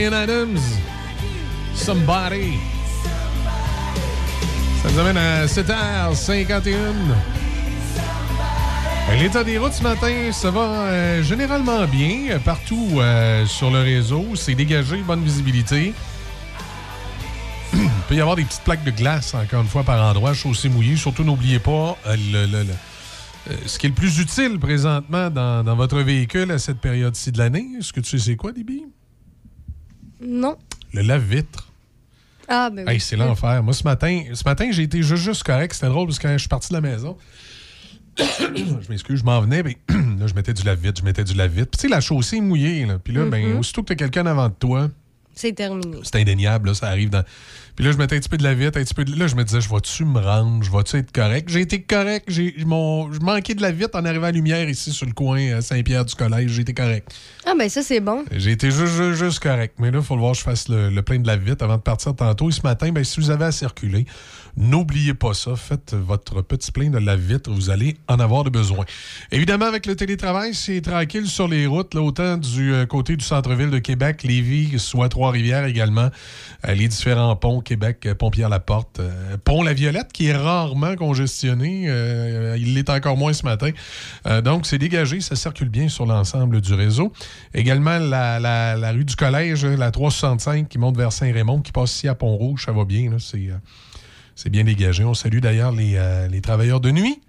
Speaker 1: Ryan Adams, Somebody. Ça nous amène à 7h51. Euh, L'état des routes ce matin, ça va euh, généralement bien. euh, Partout sur le réseau, c'est dégagé, bonne visibilité. *clears throat* Il peut y avoir des petites plaques de glace, encore une fois, par endroit, chaussée mouillée. Surtout, n'oubliez pas ce qui est le plus utile présentement dans, votre véhicule à cette période-ci de l'année. Est-ce que tu sais c'est quoi, Déby?
Speaker 3: Non.
Speaker 1: Le lave-vitre.
Speaker 3: Ah, ben oui.
Speaker 1: Hey, c'est l'enfer. Moi, ce matin, ce matin j'ai été juste, juste correct. C'était drôle parce que quand je suis parti de la maison, *coughs* je m'excuse, je m'en venais, mais *coughs* là, je mettais du lave-vitre, je mettais du lave-vitre. Puis, tu sais, la chaussée est mouillée. Là. Puis là, ben,
Speaker 3: Mhm.
Speaker 1: aussitôt que tu quelqu'un avant de toi,
Speaker 3: C'est terminé.
Speaker 1: c'est indéniable, là, ça arrive dans. Puis là, je mettais un petit peu de la vitre, un petit peu de. Là, je me disais, je vais-tu me rendre, je vais-tu être correct? J'ai été correct, j'ai mon... je manquais de la vitre en arrivant à la lumière ici sur le coin à Saint-Pierre du Collège, j'ai été correct.
Speaker 3: Ah, ben ça, c'est bon.
Speaker 1: J'ai été juste, correct. Mais là, il faut le voir je fasse le, le plein de la vitre avant de partir tantôt. Et ce matin, ben, si vous avez à circuler, n'oubliez pas ça. Faites votre petit plein de la vitre. Vous allez en avoir de besoin. Évidemment, avec le télétravail, c'est tranquille sur les routes, là, autant du euh, côté du centre-ville de Québec, Lévis, soit Trois-Rivières également, euh, les différents ponts, Québec, euh, Pont-Pierre-Laporte, euh, pont La Violette, qui est rarement congestionné. Euh, il l'est encore moins ce matin. Euh, donc, c'est dégagé, ça circule bien sur l'ensemble du réseau. Également, la, rue du Collège, la 365 qui monte vers Saint-Raymond, qui passe ici à Pont-Rouge, ça va bien. C'est bien dégagé. On salue d'ailleurs les, travailleurs de nuit.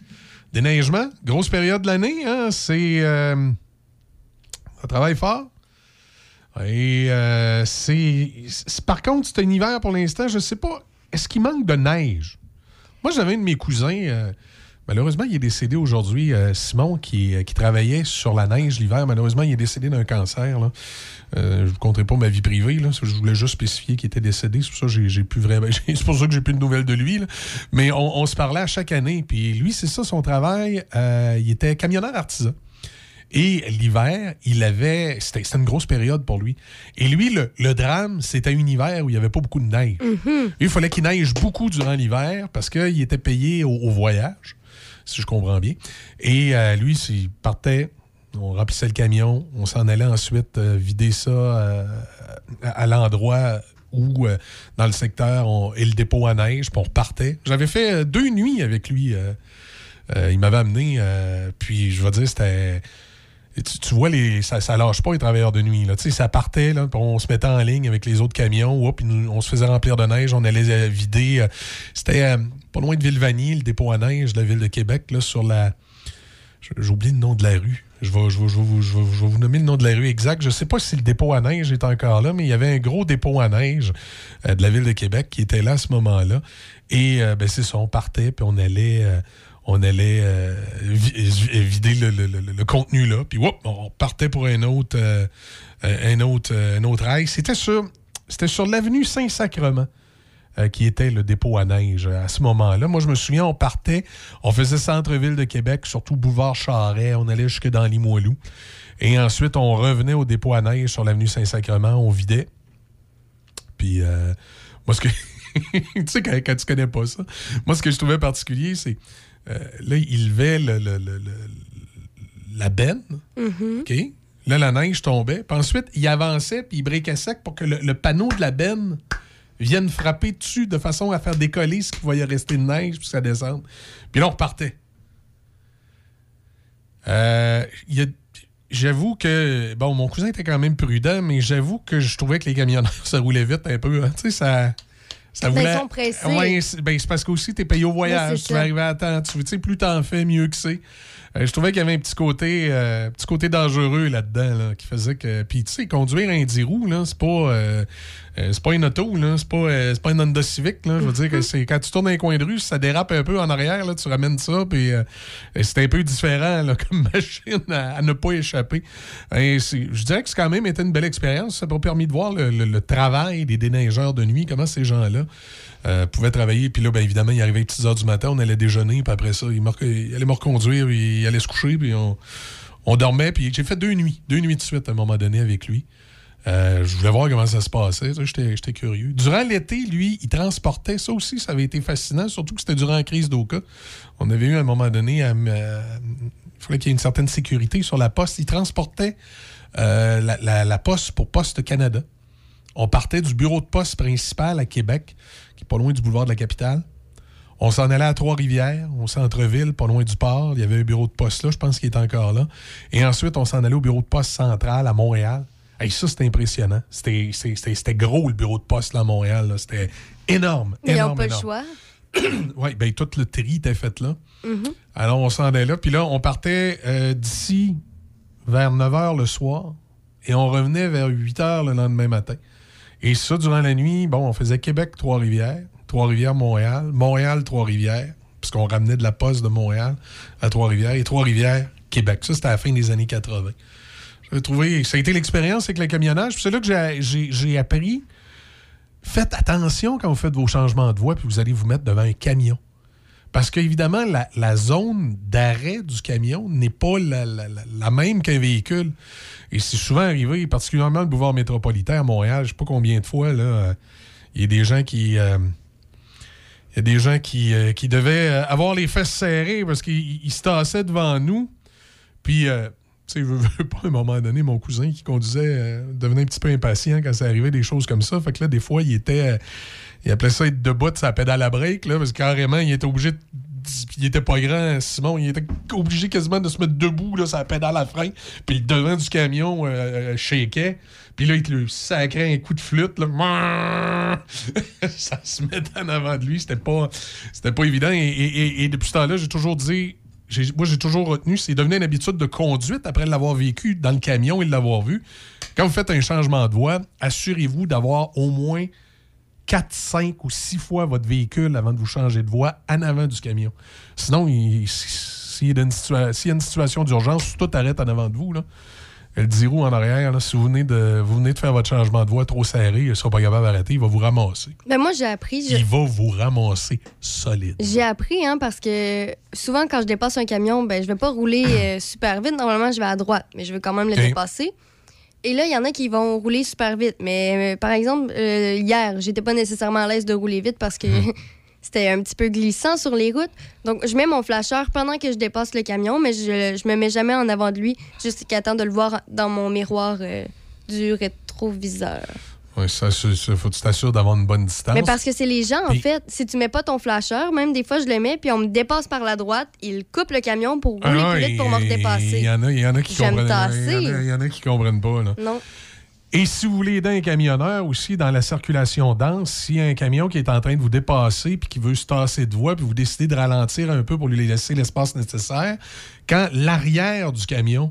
Speaker 1: Déneigement, grosse période de l'année. Hein? C'est. travaille fort. Et euh, c'est. Par contre, c'est un hiver pour l'instant. Je sais pas. Est-ce qu'il manque de neige? Moi, j'avais un de mes cousins. euh, malheureusement, il est décédé aujourd'hui. euh, Simon, qui, travaillait sur la neige l'hiver. Malheureusement, il est décédé d'un cancer. là. Je ne vous conterai pas ma vie privée. Là, je voulais juste spécifier qu'il était décédé. C'est pour ça que j'ai- plus *laughs* plus de nouvelles de lui. là. Mais on, on se parlait à chaque année. Puis lui, c'est ça son travail. Il était camionneur artisan. Et l'hiver, il avait. C'était une grosse période pour lui. Et lui, le, le drame, c'était un hiver où il n'y avait pas beaucoup de neige. Lui, il fallait qu'il neige beaucoup durant l'hiver parce qu'il était payé au, au voyage, si je comprends bien. Et euh, lui, s'il partait, on remplissait le camion, on s'en allait ensuite euh, vider ça euh, à, à l'endroit où, euh, dans le secteur, on, est le dépôt à neige, puis on repartait. J'avais fait euh, deux nuits avec lui. euh, il m'avait amené, puis je vais dire, c'était. Tu, vois, les, ça, ça lâche pas les travailleurs de nuit. Là. Ça partait, là, on se mettait en ligne avec les autres camions, on se faisait remplir de neige, on allait euh, vider. euh, C'était euh, pas loin de Villevanier, le dépôt à neige de la ville de Québec, là, sur la. J'ai oublié le nom de la rue. Je vais, je, vais, je, vais je vais- vous nommer le nom de la rue exact. Je ne sais pas si le dépôt à neige est encore là, mais il y avait un gros dépôt à neige de la ville de Québec qui était là à ce moment-là. Et ben, c'est ça, on partait, puis on allait, on allait euh, vi- vi- vider le, le- le- le contenu là. Puis whoop, on partait pour un autre, euh, un autre, un autre rail. C'était sur, c'était sur l'avenue Saint-Sacrement euh, qui était le dépôt à neige euh, à ce moment-là. Moi, je me souviens, on partait, on faisait centre-ville de Québec, surtout Bouvard-Charret, on allait jusque dans Limoilou. Et ensuite, on revenait au dépôt à neige sur l'avenue Saint-Sacrement, on vidait. Puis, euh, moi, ce que. *laughs* tu sais, quand, quand tu connais pas ça, moi, ce que je trouvais particulier, c'est. Euh, là, il levait le- le- le- le- la benne.
Speaker 3: Mhm.
Speaker 1: OK? Là, la neige tombait. Puis ensuite, il avançait, puis il briquait sec pour que le, panneau de la benne vienne frapper dessus de façon à faire décoller ce qui voyait rester de neige, puis ça descende. Puis là, on repartait. Euh, J'avoue que, bon, mon cousin était quand même prudent, mais j'avoue que je trouvais que les camionneurs, *laughs* ça roulait vite un peu. hein. Tu sais, ça. Ça voulait...
Speaker 3: ils sont pressés.
Speaker 1: Ouais, c'est ben, c'est parce qu'aussi, t'es payé au voyage. tu vas arriver à temps. Tu tu sais, plus t'en fais, mieux que c'est. Euh, je trouvais qu'il y avait un petit côté, euh, petit côté dangereux là-dedans, là, qui faisait que. Puis, tu sais, conduire un 10 roues, là, c'est pas, euh, euh, c'est pas une auto, là, c'est pas, euh, une Honda Civic. Je veux dire que c'est quand tu tournes un coin de rue, ça dérape un peu en arrière, tu ramènes ça, puis euh, c'est un peu différent, *laughs* comme machine à, ne pas échapper. C'est- je dirais que c'est quand même été une belle expérience. Ça m'a permis de voir le, travail des déneigeurs de nuit, comment ces gens-là euh, pouvaient travailler. Puis là, bien évidemment, il arrivait à 6 heures du matin, on allait déjeuner, puis après ça, il, allait me reconduire, il allait se coucher, puis on, on dormait. Puis j'ai fait deux nuits, deux nuits de suite à un moment donné avec lui. Euh, je voulais voir comment ça se passait. J'étais curieux. Durant l'été, lui, il transportait. Ça aussi, ça avait été fascinant, surtout que c'était durant la crise d'Oka. On avait eu à un moment donné, euh, il fallait qu'il y ait une certaine sécurité sur la poste. Il transportait euh, la, la- la poste pour Poste Canada. On partait du bureau de poste principal à Québec, qui est pas loin du boulevard de la capitale. On s'en allait à Trois-Rivières, au centre-ville, pas loin du port. Il y avait un bureau de poste là, je pense qu'il est encore là. Et ensuite, on s'en allait au bureau de poste central à Montréal. Hey, ça, c'était impressionnant. C'était- C'était c'était gros, le bureau de poste là, à Montréal. C'était énorme.
Speaker 3: Mais ils n'ont
Speaker 1: énorme,
Speaker 3: pas le choix. *clears throat*
Speaker 1: Oui, bien, tout le tri était fait là.
Speaker 3: Mhm.
Speaker 1: Alors, on s'en allait là. Puis là, on partait euh, d'ici vers 9 h le soir et on revenait vers 8 h le lendemain matin. Et ça, durant la nuit, bon, on faisait Québec-Trois-Rivières, Trois-Rivières-Montréal, Montréal-Trois-Rivières, puisqu'on ramenait de la poste de Montréal à Trois-Rivières, et Trois-Rivières-Québec. Ça, c'était à la fin des années 80. Trouvé, ça a été l'expérience avec le camionnage. C'est là que j'ai- appris. Faites attention quand vous faites vos changements de voie, puis vous allez vous mettre devant un camion. Parce qu'évidemment, la, zone d'arrêt du camion n'est pas la, même qu'un véhicule. Et c'est souvent arrivé, particulièrement le boulevard métropolitain à Montréal, je ne sais pas combien de fois, il y a des gens qui. euh, il y a des gens qui, euh, qui devaient euh, avoir les fesses serrées parce qu'ils ils se tassaient devant nous. Puis, euh, sais, je veux pas, à un moment donné, mon cousin qui conduisait euh, devenait un petit peu impatient quand ça arrivait des choses comme ça. Fait que là, des fois, il était. euh, il appelait ça être debout de sa pédale à break, là, parce que carrément, il était obligé de. Il était pas grand, Simon. Il était obligé quasiment de se mettre debout, là, sa pédale à frein. Puis le devant du camion euh, euh. Puis là, il te le sacrait un coup de flûte, là. *laughs* ça se mettait en avant de lui. C'était pas, c'était pas évident. Et depuis ce temps-là, j'ai toujours dit. Moi, j'ai toujours retenu, c'est devenu une habitude de conduite après l'avoir vécu dans le camion et l'avoir vu. Quand vous faites un changement de voie, assurez-vous d'avoir au moins 4, 5 ou 6 fois votre véhicule avant de vous changer de voie en avant du camion. Sinon, il- s'il y, y a une situation d'urgence, tout arrête en avant de vous. Là. Le 10 roues en arrière, là, si vous venez, de, vous venez de faire votre changement de voie trop serré, il ne sera pas capable d'arrêter, il va vous ramasser.
Speaker 3: Ben moi, j'ai appris. je-
Speaker 1: Il va vous ramasser solide.
Speaker 3: J'ai appris, hein, parce que souvent, quand je dépasse un camion, ben, je vais pas rouler euh, *clears throat* super vite. Normalement, je vais à droite, mais je veux quand même le dépasser. Et là, il y en a qui vont rouler super vite. Mais euh, par exemple, euh, hier, j'étais pas nécessairement à l'aise de rouler vite parce que *laughs* c'était un petit peu glissant sur les routes. Donc, je mets mon flasheur pendant que je dépasse le camion, mais je, je me mets jamais en avant de lui jusqu'à temps de le voir dans mon miroir euh, du rétroviseur.
Speaker 1: Ouais, ça, ça, faut que tu t'assures d'avoir une bonne distance.
Speaker 3: Mais parce que c'est les gens, en fait. Si tu mets pas ton flasheur, même des fois, je le mets, puis on me dépasse par la droite, il coupe le camion pour rouler
Speaker 1: Ah,
Speaker 3: plus vite pour me
Speaker 1: il-
Speaker 3: redépasser.
Speaker 1: Il y en a, il qui comprennent. Il a- il y en a qui comprennent pas. Là.
Speaker 3: Non.
Speaker 1: Et si vous voulez aider un camionneur aussi dans la circulation dense, s'il y a un camion qui est en train de vous dépasser puis qui veut se tasser de voie, puis vous décidez de ralentir un peu pour lui laisser l'espace nécessaire, quand l'arrière du camion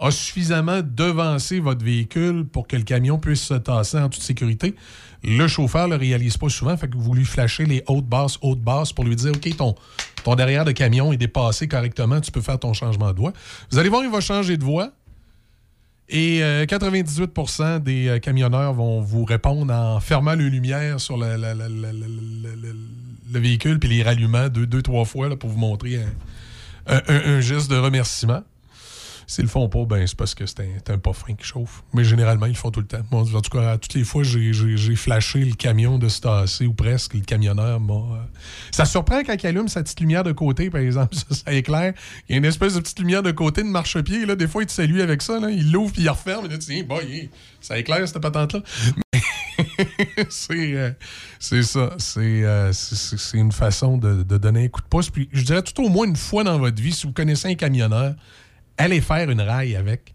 Speaker 1: a suffisamment devancé votre véhicule pour que le camion puisse se tasser en toute sécurité, le chauffeur ne le réalise pas souvent, fait que vous lui flashez les hautes basses, hautes basses pour lui dire OK, ton, ton derrière de camion est dépassé correctement, tu peux faire ton changement de voie. Vous allez voir, il va changer de voie. Et euh, 98% des euh, camionneurs vont vous répondre en fermant les lumières sur le, le- le- le- le- le- le véhicule puis les rallumant deux, deux trois fois là, pour vous montrer un geste de remerciement. S'ils le font pas, ben c'est parce que c'est un, un qui chauffe. Mais généralement, ils le font tout le temps. En tout cas, toutes les fois, j'ai- flashé le camion de se tasser ou presque. Le camionneur m'a. euh, Ça surprend quand il allume sa petite lumière de côté, par exemple. *laughs* Ça, ça éclaire. Il y a une espèce de petite lumière de côté de marchepied. Là. Des fois, il te salue avec ça. Il l'ouvre puis il referme. Et là, tu dis, bah, il- ça éclaire cette patente-là. *laughs* *laughs* C'est euh, ça. C'est euh, une façon de, de donner un coup de pouce. Puis je dirais tout au moins une fois dans votre vie, si vous connaissez un camionneur, allez faire une raille avec.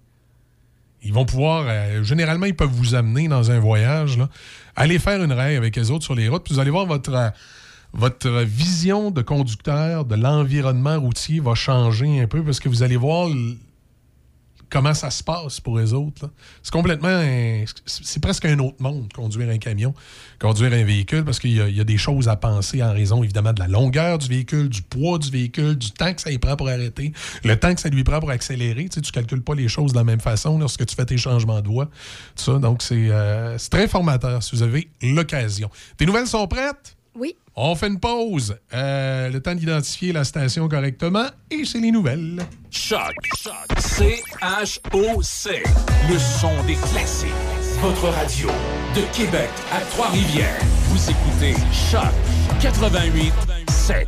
Speaker 1: Ils vont pouvoir, euh, généralement, ils peuvent vous amener dans un voyage. Là. Allez faire une raille avec les autres sur les routes, puis vous allez voir votre, euh, votre vision de conducteur, de l'environnement routier va changer un peu parce que vous allez voir comment ça se passe pour les autres. C'est complètement. c'est presque un autre monde, conduire un camion, conduire un véhicule, parce qu'il y, a- des choses à penser en raison, évidemment, de la longueur du véhicule, du poids du véhicule, du temps que ça lui prend pour arrêter, le temps que ça lui prend pour accélérer. Tu ne calcules pas les choses de la même façon lorsque tu fais tes changements de voie. Donc, euh, c'est très formateur si vous avez l'occasion. Tes nouvelles sont prêtes?
Speaker 3: Oui.
Speaker 1: On fait une pause. Euh, le temps d'identifier la station correctement et c'est les nouvelles.
Speaker 8: Choc. C-H-O-C. Le son des classiques. Votre radio. De Québec à Trois-Rivières. Vous écoutez Choc 88 7.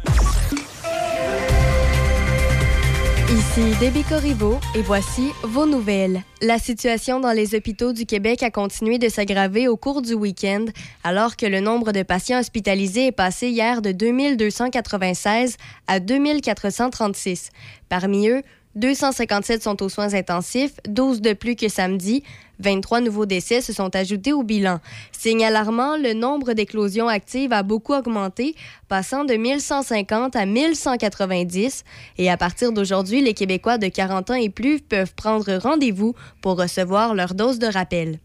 Speaker 3: Ici Debbie Corriveau et voici vos nouvelles. La situation dans les hôpitaux du Québec a continué de s'aggraver au cours du week-end, alors que le nombre de patients hospitalisés est passé hier de 2296 à 2436. Parmi eux, 257 sont aux soins intensifs, 12 de plus que samedi. 23 nouveaux décès se sont ajoutés au bilan. Signe alarmant, le nombre d'éclosions actives a beaucoup augmenté, passant de 1150 à 1190. Et à partir d'aujourd'hui, les Québécois de 40 ans et plus peuvent prendre rendez-vous pour recevoir leur dose de rappel.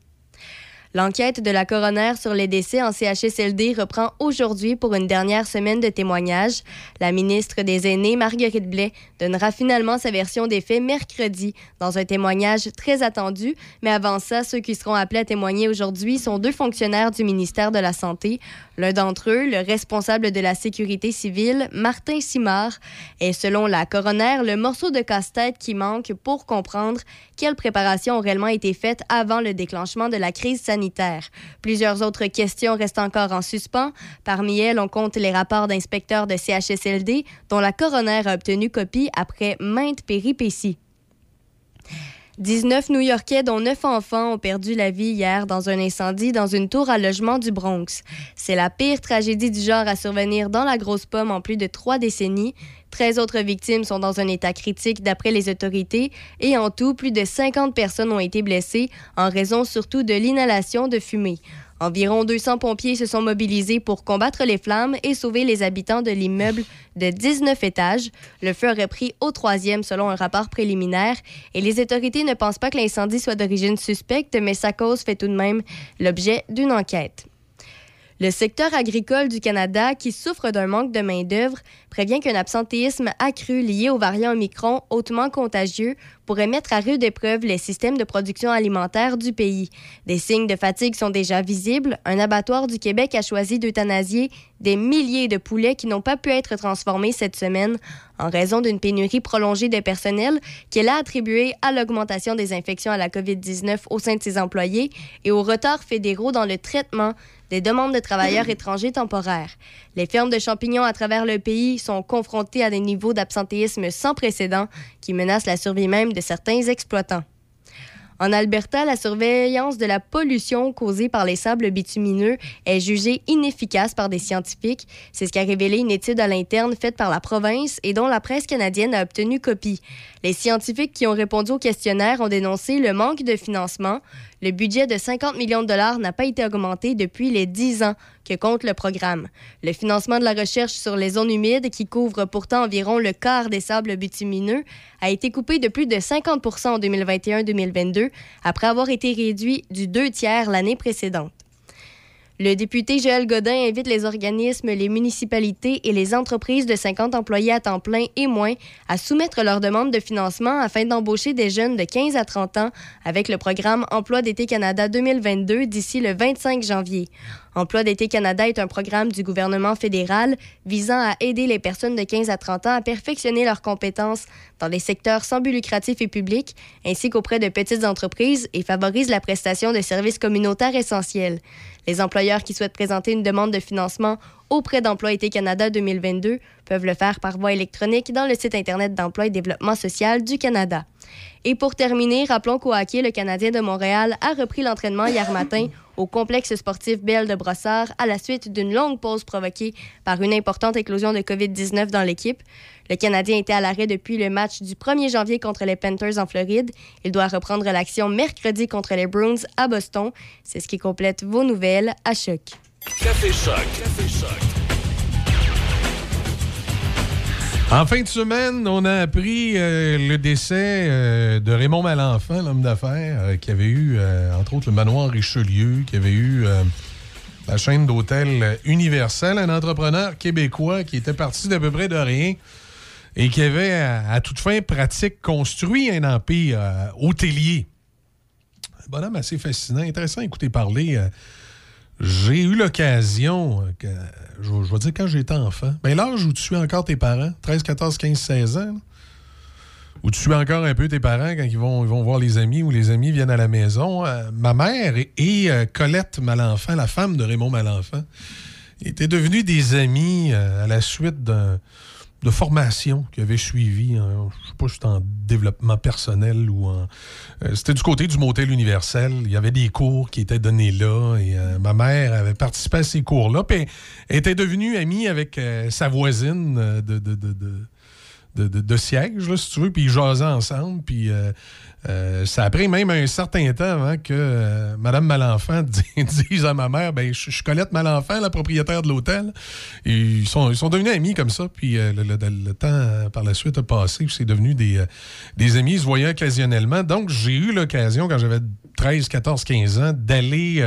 Speaker 3: L'enquête de la coroner sur les décès en CHSLD reprend aujourd'hui pour une dernière semaine de témoignages. La ministre des Aînés, Marguerite Blais, donnera finalement sa version des faits mercredi dans un témoignage très attendu. Mais avant ça, ceux qui seront appelés à témoigner aujourd'hui sont deux fonctionnaires du ministère de la Santé. L'un d'entre eux, le responsable de la sécurité civile, Martin Simard, est selon la coroner le morceau de casse-tête qui manque pour comprendre quelles préparations ont réellement été faites avant le déclenchement de la crise sanitaire. Plusieurs autres questions restent encore en suspens. Parmi elles, on compte les rapports d'inspecteurs de CHSLD dont la coroner a obtenu copie après maintes péripéties. 19 New-Yorkais, dont 9 enfants, ont perdu la vie hier dans un incendie dans une tour à logement du Bronx. C'est la pire tragédie du genre à survenir dans la grosse pomme en plus de trois décennies. 13 autres victimes sont dans un état critique d'après les autorités et en tout, plus de 50 personnes ont été blessées en raison surtout de l'inhalation de fumée. Environ 200 pompiers se sont mobilisés pour combattre les flammes et sauver les habitants de l'immeuble de 19 étages. Le feu aurait pris au troisième selon un rapport préliminaire et les autorités ne pensent pas que l'incendie soit d'origine suspecte, mais sa cause fait tout de même l'objet d'une enquête. Le secteur agricole du Canada, qui souffre d'un manque de main-d'œuvre, prévient qu'un absentéisme accru lié au variant Omicron hautement contagieux pourrait mettre à rude épreuve les systèmes de production alimentaire du pays. Des signes de fatigue sont déjà visibles. Un abattoir du Québec a choisi d'euthanasier des milliers de poulets qui n'ont pas pu être transformés cette semaine en raison d'une pénurie prolongée de personnel qu'elle a attribuée à l'augmentation des infections à la COVID-19 au sein de ses employés et aux retards fédéraux dans le traitement des demandes de travailleurs étrangers temporaires. Les fermes de champignons à travers le pays sont confrontées à des niveaux d'absentéisme sans précédent qui menacent la survie même de certains exploitants. En Alberta, la surveillance de la pollution causée par les sables bitumineux est jugée inefficace par des scientifiques. C'est ce qu'a révélé une étude à l'interne faite par la province et dont la presse canadienne a obtenu copie. Les scientifiques qui ont répondu au questionnaire ont dénoncé le manque de financement. Le budget de 50 millions de dollars n'a pas été augmenté depuis les 10 ans que compte le programme. Le financement de la recherche sur les zones humides, qui couvre pourtant environ le quart des sables bitumineux, a été coupé de plus de 50% en 2021-2022, après avoir été réduit du deux tiers l'année précédente. Le député Joël Godin invite les organismes, les municipalités et les entreprises de 50 employés à temps plein et moins à soumettre leurs demandes de financement afin d'embaucher des jeunes de 15 à 30 ans avec le programme Emploi d'été Canada 2022 d'ici le 25 janvier. Emploi d'été Canada est un programme du gouvernement fédéral visant à aider les personnes de 15 à 30 ans à perfectionner leurs compétences dans les secteurs sans but lucratif et public, ainsi qu'auprès de petites entreprises et favorise la prestation de services communautaires essentiels. Les employeurs qui souhaitent présenter une demande de financement auprès d'Emploi été Canada 2022 peuvent le faire par voie électronique dans le site Internet d'Emploi et Développement social du Canada. Et pour terminer, rappelons qu'au hockey, le Canadien de Montréal a repris l'entraînement hier matin *laughs* au complexe sportif Belle de Brossard à la suite d'une longue pause provoquée par une importante éclosion de COVID-19 dans l'équipe. Le Canadien était à l'arrêt depuis le match du 1er janvier contre les Panthers en Floride. Il doit reprendre l'action mercredi contre les Bruins à Boston. C'est ce qui complète vos nouvelles à choc.
Speaker 8: Café Choc. Café Choc.
Speaker 1: En fin de semaine, on a appris euh, le décès euh, de Raymond Malenfant, l'homme d'affaires, euh, qui avait eu, euh, entre autres, le manoir Richelieu, qui avait eu euh, la chaîne d'hôtels Universel, un entrepreneur québécois qui était parti d'à peu près de rien et qui avait, à, toute fin pratique, construit un empire euh, hôtelier. Un bonhomme assez fascinant, intéressant à écouter parler. euh, j'ai eu l'occasion, euh, je, vais- dire quand j'étais enfant, ben l'âge où tu suis encore tes parents, 13, 14, 15, 16 ans, où tu suis encore un peu tes parents quand ils vont, vont voir les amis ou les amis viennent à la maison. ma mère et, et, Colette Malenfant, la femme de Raymond Malenfant, étaient devenues des amis à la suite d'un de formation qu'il avait suivi. en- je sais pas si en développement personnel ou en. euh, c'était du côté du motel universel. Il y avait des cours qui étaient donnés là. Et euh, ma mère avait participé à ces cours-là. Puis était devenue amie avec euh, sa voisine de, de- de- de, de- de siège, là, si tu veux, puis ils jasaient ensemble. Puis euh, euh, ça a pris même un certain temps avant que euh, Mme Malenfant *laughs* di- dise à ma mère ben, je, suis Colette Malenfant, la propriétaire de l'hôtel. Ils sont, ils sont devenus amis comme ça. Puis euh, le, le- temps par la suite a passé. C'est devenu des, des amis. Ils se voyaient occasionnellement. Donc j'ai eu l'occasion, quand j'avais 13, 14, 15 ans, d'aller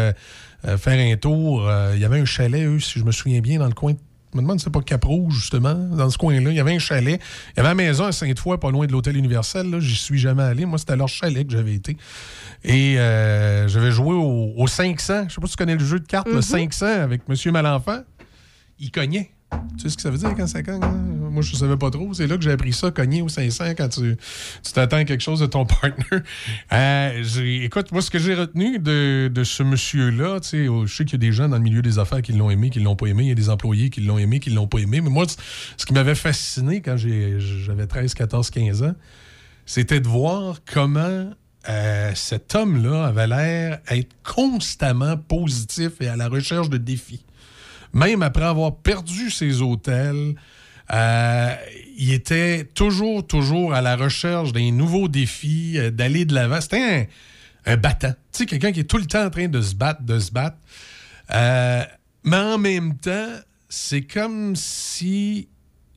Speaker 1: faire un tour. Il y avait un chalet, eux, si je me souviens bien, dans le coin de je me demande si c'est pas Cap-Rouge, justement, dans ce coin-là. Il y avait un chalet. Il y avait la maison à Sainte-Foy, pas loin de l'Hôtel Universel. J'y suis jamais allé. Moi, c'était à leur chalet que j'avais été. Et euh, j'avais joué au, au 500. Je sais pas si tu connais le jeu de cartes, le 500, avec M. Malenfant. Il cognait. Tu sais ce que ça veut dire quand ça cogne? hein? Moi, je ne savais pas trop. C'est là que j'ai appris ça, cogner au 500 quand tu tu t'attends à quelque chose de ton *laughs* partner. Euh, écoute, moi, ce que j'ai retenu de, de ce monsieur-là, tu sais, oh, je sais qu'il y a des gens dans le milieu des affaires qui l'ont aimé, qui l'ont pas aimé. Il y a des employés qui l'ont aimé, qui l'ont pas aimé. Mais moi, ce qui m'avait fasciné quand j'avais 13, 14, 15 ans, c'était de voir comment euh, cet homme-là avait l'air être constamment positif et à la recherche de défis même après avoir perdu ses hôtels, euh, il était toujours, toujours à la recherche d'un nouveau défi, euh, d'aller de l'avant. C'était un, battant. Tu sais, quelqu'un qui est tout le temps en train de se battre, de se battre. Euh, mais en même temps, c'est comme si.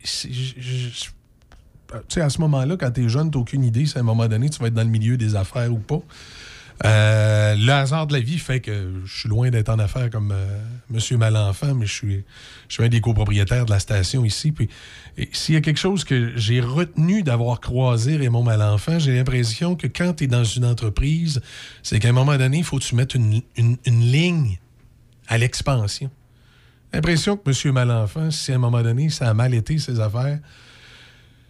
Speaker 1: si- tu sais, à ce moment-là, quand tu es jeune, tu aucune idée si à un moment donné, tu vas être dans le milieu des affaires ou pas. Euh, le hasard de la vie fait que je suis loin d'être en affaires comme euh, Monsieur Malenfant, mais je suis, un des copropriétaires de la station ici. Puis, s'il y a quelque chose que j'ai retenu d'avoir croisé Raymond Malenfant, j'ai l'impression que quand tu es dans une entreprise, c'est qu'à un moment donné, il faut que tu mettes une ligne à l'expansion. L'impression que M. Malenfant, si à un moment donné, ça a mal été ses affaires,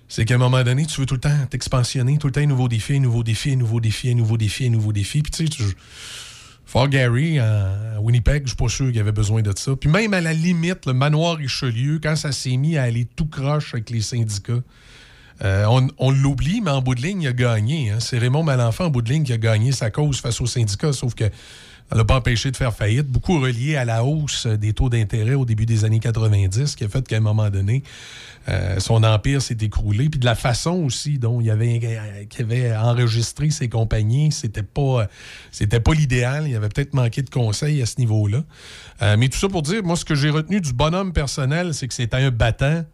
Speaker 1: c'est qu'à un moment donné, tu veux tout le temps t'expansionner, tout le temps un nouveau défi, un nouveau défi, un nouveau défi, un nouveau défi, un nouveau défi. Puis tu sais, tu- Fort Gary, à Winnipeg, je suis pas sûr qu'il avait besoin de ça. Puis même à la limite, le manoir Richelieu, quand ça s'est mis à aller tout croche avec les syndicats, euh, on, on l'oublie, mais en bout de ligne, il a gagné. hein. C'est Raymond Malenfant, en bout de ligne, qui a gagné sa cause face aux syndicats, sauf que ça l'a pas empêché de faire faillite. Beaucoup relié à la hausse des taux d'intérêt au début des années 90, qui a fait qu'à un moment donné, euh, son empire s'est écroulé. Puis de la façon aussi dont il avait, enregistré ses compagnies, c'était pas, c'était pas l'idéal. Il avait peut-être manqué de conseils à ce niveau-là. Euh, mais tout ça pour dire, moi, ce que j'ai retenu du bonhomme personnel, c'est que c'était un battant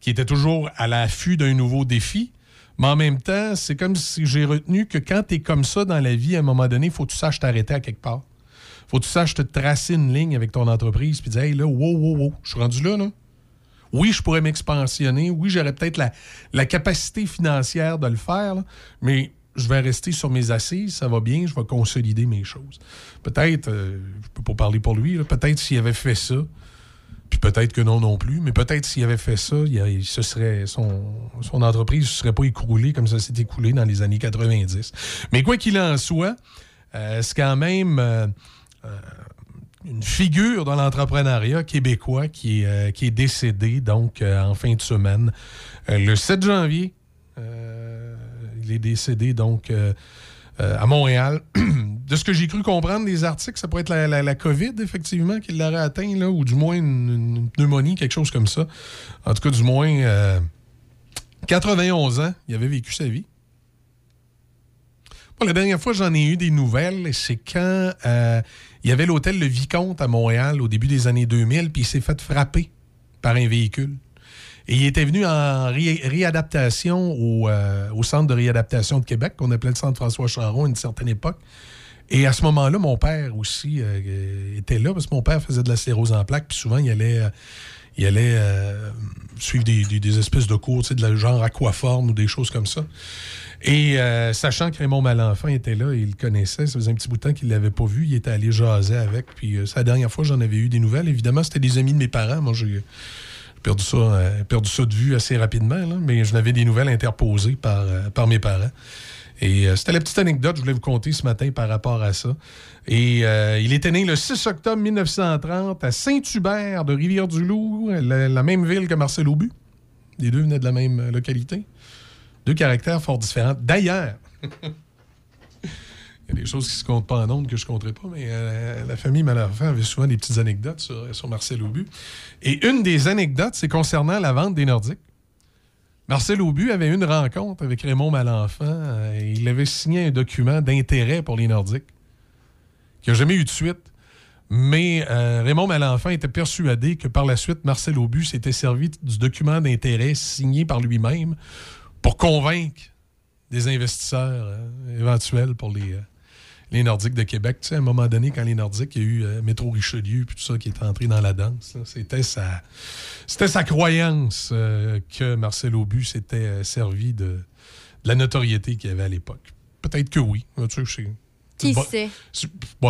Speaker 1: qui était toujours à l'affût d'un nouveau défi. Mais en même temps, c'est comme si j'ai retenu que quand tu es comme ça dans la vie, à un moment donné, il faut que tu saches t'arrêter à quelque part. faut que tu saches te tracer une ligne avec ton entreprise puis dire Hey, là, wow, wow, wow, je suis rendu là, là. Oui, je pourrais m'expansionner. Oui, j'aurais peut-être la, la capacité financière de le faire, mais je vais rester sur mes assises, ça va bien, je vais consolider mes choses. Peut-être, euh, je peux pas parler pour lui, peut-être s'il avait fait ça, puis peut-être que non non plus, mais peut-être s'il avait fait ça, serait, son, entreprise ne se serait pas écroulée comme ça s'est écoulé dans les années 90. Mais quoi qu'il en soit, euh, c'est quand même euh, euh, une figure dans l'entrepreneuriat québécois qui est, qui est décédé donc en fin de semaine. Le 7 janvier, il est décédé donc à Montréal. *clears throat* de ce que j'ai cru comprendre des articles, ça pourrait être la, la- COVID, effectivement, qui l'aurait atteint, là, ou du moins une, pneumonie, quelque chose comme ça. En tout cas, du moins, euh, 91 ans, il avait vécu sa vie. Bon, la dernière fois, j'en ai eu des nouvelles, c'est quand euh, il y avait l'hôtel Le Vicomte à Montréal au début des années 2000, puis il s'est fait frapper par un véhicule. Et il était venu en ré- réadaptation au, euh, au centre de réadaptation de Québec, qu'on appelait le centre François Charon à une certaine époque. Et à ce moment-là, mon père aussi euh, euh, était là, parce que mon père faisait de la sclérose en plaques, puis souvent, il allait, euh, il allait euh, suivre des, espèces de cours, tu sais, de la genre aquaforme ou des choses comme ça. Et sachant que Raymond Malenfant était là il le connaissait, ça faisait un petit bout de temps qu'il ne l'avait pas vu, il était allé jaser avec. Puis c'est la dernière fois j'en avais eu des nouvelles. Évidemment, c'était des amis de mes parents. Moi, j'ai perdu ça, perdu ça de vue assez rapidement, là, mais je n'avais des nouvelles interposées par, par mes parents. Et euh, c'était la petite anecdote que je voulais vous conter ce matin par rapport à ça. Et euh, il était né le 6 octobre 1930 à Saint-Hubert de Rivière-du-Loup, la, même ville que Marcel Aubu. Les deux venaient de la même euh, localité. Deux caractères fort différents. D'ailleurs, *laughs* il y a des choses qui se comptent pas en ondes que je ne compterai pas, mais la famille Malenfant avait souvent des petites anecdotes sur, sur Marcel Aubu. Et une des anecdotes, c'est concernant la vente des Nordiques. Marcel Aubu avait une rencontre avec Raymond Malenfant. euh, et il avait signé un document d'intérêt pour les Nordiques qui n'a jamais eu de suite. Mais euh, Raymond Malenfant était persuadé que par la suite, Marcel Aubu s'était servi du document d'intérêt signé par lui-même pour convaincre des investisseurs euh, éventuels pour les, euh, les Nordiques de Québec. Tu sais, à un moment donné, quand les Nordiques, il y a eu euh, Métro Richelieu puis tout ça qui est entré dans la danse, c'était sa, c'était sa croyance euh, que Marcel Aubu s'était euh, servi de, de la notoriété qu'il avait à l'époque. Peut-être que oui. Tu sais, c'est-
Speaker 3: Qui
Speaker 1: Bon-
Speaker 3: sait?
Speaker 1: c'est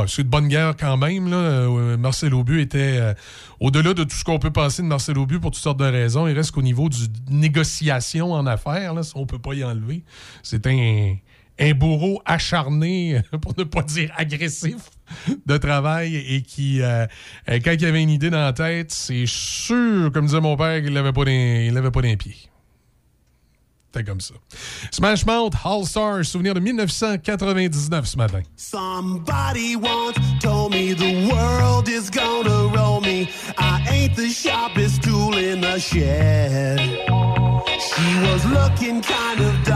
Speaker 1: c'est de bonne guerre quand même. Là. Marcel Aubu était euh, au-delà de tout ce qu'on peut penser de Marcel Aubu pour toutes sortes de raisons. Il reste qu'au niveau du négociation en affaires, là, on peut pas y enlever. C'est un, un bourreau acharné, *laughs* pour ne pas dire agressif, de travail et qui, euh, euh, quand il avait une idée dans la tête, c'est sûr, comme disait mon père, qu'il l'avait pas l'avait pas dans les pieds. C'était comme ça. Smash Mouth, All Stars, souvenir de 1999 ce matin.
Speaker 5: Somebody once told me the world is gonna roll me. I ain't the sharpest tool in the shed. She was looking kind of dumb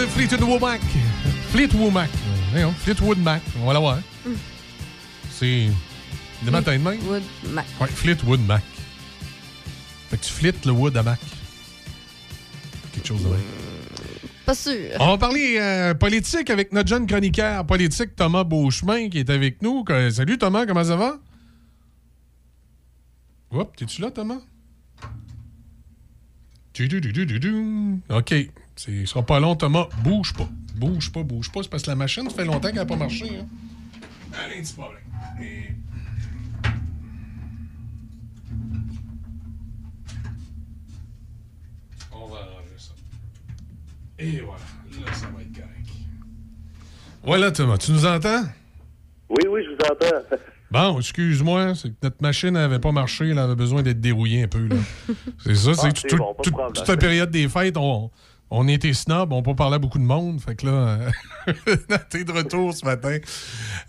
Speaker 1: De Fleetwood Mac. Fleetwood Mac. Voyons, Fleetwood Mac. On va la voir. C'est des matins de main.
Speaker 3: Wood Mac.
Speaker 1: Ouais, Fleetwood Mac. Fait que tu flittes le wood à Mac. Quelque chose de vrai.
Speaker 3: Pas sûr.
Speaker 1: On va parler euh, politique avec notre jeune chroniqueur politique Thomas Beauchemin qui est avec nous. Que- Salut Thomas, comment ça va? Hop, t'es-tu là, Thomas? Du, du, du. OK. Ce sera pas long, Thomas. Bouge pas. Bouge pas, bouge pas. C'est parce que la machine, ça fait longtemps qu'elle n'a pas marché. Hein? Allez, petit problème. Et- On va arranger ça. Et voilà. Là, ça va être correct. Voilà, Thomas. Tu nous entends?
Speaker 9: Oui, oui, je vous entends. *laughs*
Speaker 1: Bon, excuse-moi, c'est que notre machine n'avait pas marché, elle avait besoin d'être dérouillée un peu. là. C'est ça, c'est
Speaker 9: Ah, c'est
Speaker 1: tout-
Speaker 9: bon,
Speaker 1: toute la période des fêtes, on, on était snob, on peut parler à beaucoup de monde. Fait que là, euh, *laughs* t'es de retour ce matin.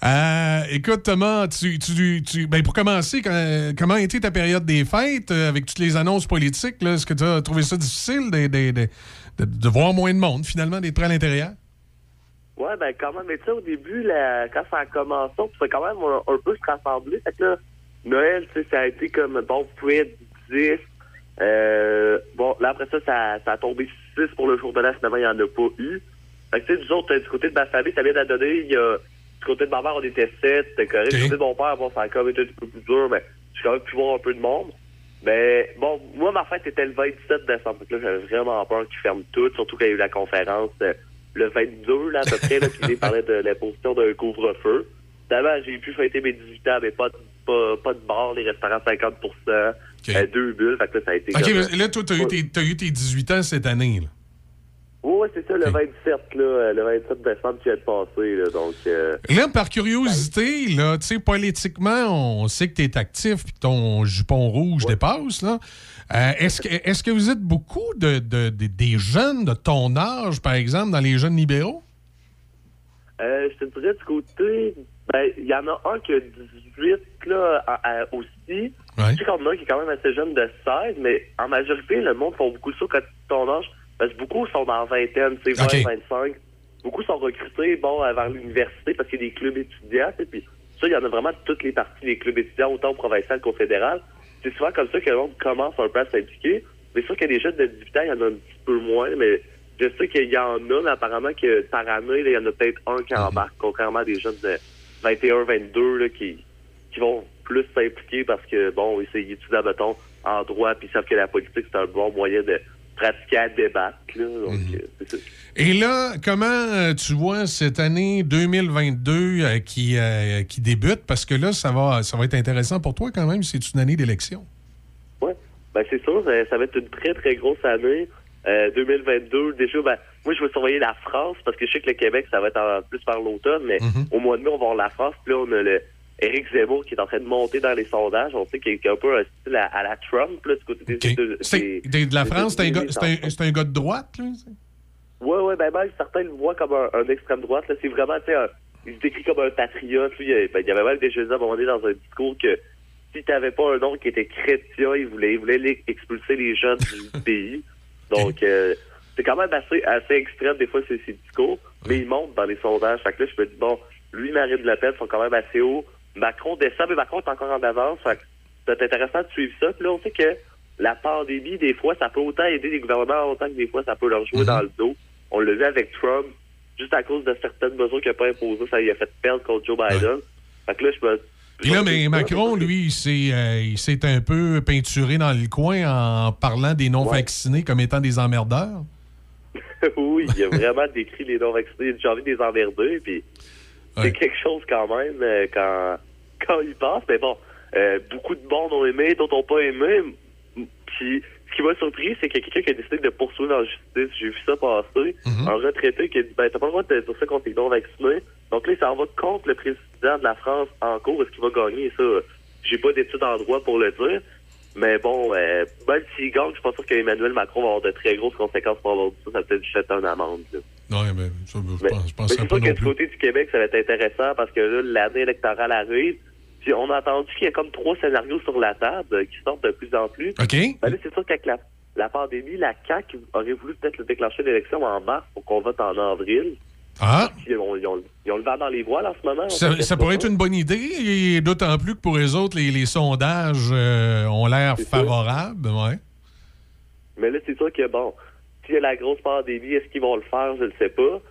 Speaker 1: Euh, écoute, Thomas, tu, tu, tu- ben, pour commencer, quand- comment été ta période des fêtes euh, avec toutes les annonces politiques? Est-ce que tu as trouvé ça difficile de, de- de- de- voir moins de monde, finalement, d'être à l'intérieur?
Speaker 9: Ouais, ben quand même, mais tu sais, au début, là, quand ça a commencé, on pouvait quand même un, peu se rassembler. Fait que là, Noël, ça a été comme, bon, vous pouvez être 10. Bon, là, après ça, ça, ça a tombé 6 pour le jour de l'an. Finalement, il n'y en a pas eu. Fait que, tu sais, nous autres, du côté de ma famille, ça vient d'à donner. Il y a, du côté de ma mère, on était 7. C'était correct. Du côté de mon père, bon, ça a quand même été un petit peu plus dur, mais j'ai quand même pu voir un peu de monde. Mais bon, moi, ma fête était le 27 décembre. Que là, j'avais vraiment peur qu'ils ferment tout, surtout quand il y a eu la conférence euh, le 22, là, à peu près, là, il *laughs* parlait de l'imposition d'un couvre-feu. D'abord, j'ai pu fêter mes 18 ans, mais pas de, pas, pas de bar, les restaurants 50% euh, deux bulles. Fait que là, ça a été
Speaker 1: OK, mais là, toi, tu as, eu tes- t'as eu tes 18 ans cette année. Là.
Speaker 9: Ouais, c'est ça, le 27, là, euh, le 27 décembre qui vient de passer, là, donc... euh,
Speaker 1: Là, par curiosité, là, tu sais, politiquement, on sait que tu es actif et que ton jupon rouge dépasse. Là. Euh, est-ce, que, est-ce que vous êtes beaucoup de, de- de- des jeunes de ton âge, par exemple, dans les jeunes libéraux?
Speaker 9: Euh, je te dirais du côté, ben, il y en a un qui a 18 là, à- à- aussi. Je sais qu'il y en a un qui est quand même assez jeune de 16, mais en majorité, le monde font beaucoup ça quand tu ton âge. Parce que beaucoup sont dans la vingtaine, tu sais, 20,
Speaker 1: Ok.
Speaker 9: 25. Beaucoup sont recrutés, bon, euh, vers l'université parce qu'il y a des clubs étudiants, tu sais, puis ça, il y en a vraiment de toutes les parties des clubs étudiants, autant au provincial qu'au fédéral. C'est souvent comme ça que le monde commence un peu à s'impliquer. Mais c'est sûr que les jeunes de 18 ans, il y en a un petit peu moins, mais je sais qu'il y en a, mais apparemment que par année, là, il y en a peut-être un qui embarque, contrairement à des jeunes de 21, 22 là, qui, qui vont plus s'impliquer parce que, bon, ils étudient, mettons, en droit, puis ils savent que la politique, c'est un bon moyen de pratiquer à débattre. Là, donc, euh, ça.
Speaker 1: Et là, comment euh, tu vois cette année 2022 euh, qui, qui débute? Parce que là, ça va, ça va être intéressant pour toi quand même. C'est une année d'élection.
Speaker 9: Ben, c'est sûr, ça, ça va être une très, très grosse année. Euh, 2022, déjà, ben, moi, je vais surveiller la France parce que je sais que le Québec, ça va être en plus par l'automne, mais au mois de mai, on va voir la France. Puis là, on a le Éric Zemmour qui est en train de monter dans les sondages. On sait qu'il est un peu un style à, à la Trump, là, du côté des des-
Speaker 1: de, de la
Speaker 9: des
Speaker 1: France, c'est un, gars- un- un de droite, là?
Speaker 9: Ouais, ouais, ben même certains le voient comme un, un extrême droite. C'est vraiment, tu sais, un- il se décrit comme un patriote. Lui, il, ben, il y avait même déjà dit à un moment donné dans un discours que si t'avais pas un oncle qui était chrétien, il voulait, il voulait les- expulser les jeunes du *laughs* pays. Donc, euh, c'est quand même assez, assez extrême des fois ces, ces discours, mais il monte dans les sondages. Fait que là, je me dis, bon, lui, Marine Le Pen sont quand même assez hauts. Macron descend, mais Macron est encore en avance. C'est intéressant de suivre ça. Puis là, on sait que la pandémie, des fois, ça peut autant aider les gouvernements, autant que des fois, ça peut leur jouer dans le dos. On l'a vu avec Trump, juste à cause de certaines mesures qu'il n'a pas imposées, ça lui a fait perdre contre Joe Biden. Fait que là, je me
Speaker 1: Puis là, mais Macron, lui, il s'est, euh, il s'est un peu peinturé dans le coin en parlant des non-vaccinés comme étant des emmerdeurs. *laughs*
Speaker 9: oui, il a vraiment décrit les non-vaccinés. J'ai envie de les emmerder, puis c'est quelque chose quand même euh, quand, quand il passe. Mais bon, euh, beaucoup de monde ont aimé, d'autres n'ont pas aimé. Puis ce qui m'a surpris, c'est qu'il y a quelqu'un qui a décidé de poursuivre en justice. J'ai vu ça passer. Un retraité qui a dit ben t'as pas le droit de dire ça contre les non-vaccinés. Donc là, il s'en va contre le président de la France en cours. Est-ce qu'il va gagner? Ça? J'ai pas d'études en droit pour le dire. Mais bon, euh, même s'il gagne, je suis pas sûr qu'Emmanuel Macron va avoir de très grosses conséquences pour avoir dit ça. Ça va peut-être jeter une amende. là.
Speaker 1: Non, mais ça, je
Speaker 9: Mais,
Speaker 1: pense, je
Speaker 9: mais c'est
Speaker 1: pas
Speaker 9: que du côté du Québec, ça va être intéressant parce que là, l'année électorale arrive. Puis on a entendu qu'il y a comme trois scénarios sur la table qui sortent de plus en plus.
Speaker 1: OK.
Speaker 9: Ben là, c'est sûr qu'avec la, la pandémie, la CAQ aurait voulu peut-être le déclencher l'élection en mars pour qu'on vote en avril.
Speaker 1: Ah,
Speaker 9: Puis ils ont, ils ont- ils ont le vent dans les voiles en ce moment.
Speaker 1: ça, ça pourrait être une bonne idée, et d'autant plus que pour les autres, les, les sondages euh, ont l'air favorables. Ouais.
Speaker 9: Mais là, c'est sûr que, bon, s'il y a la grosse pandémie, est-ce qu'ils vont le faire? Je ne sais pas.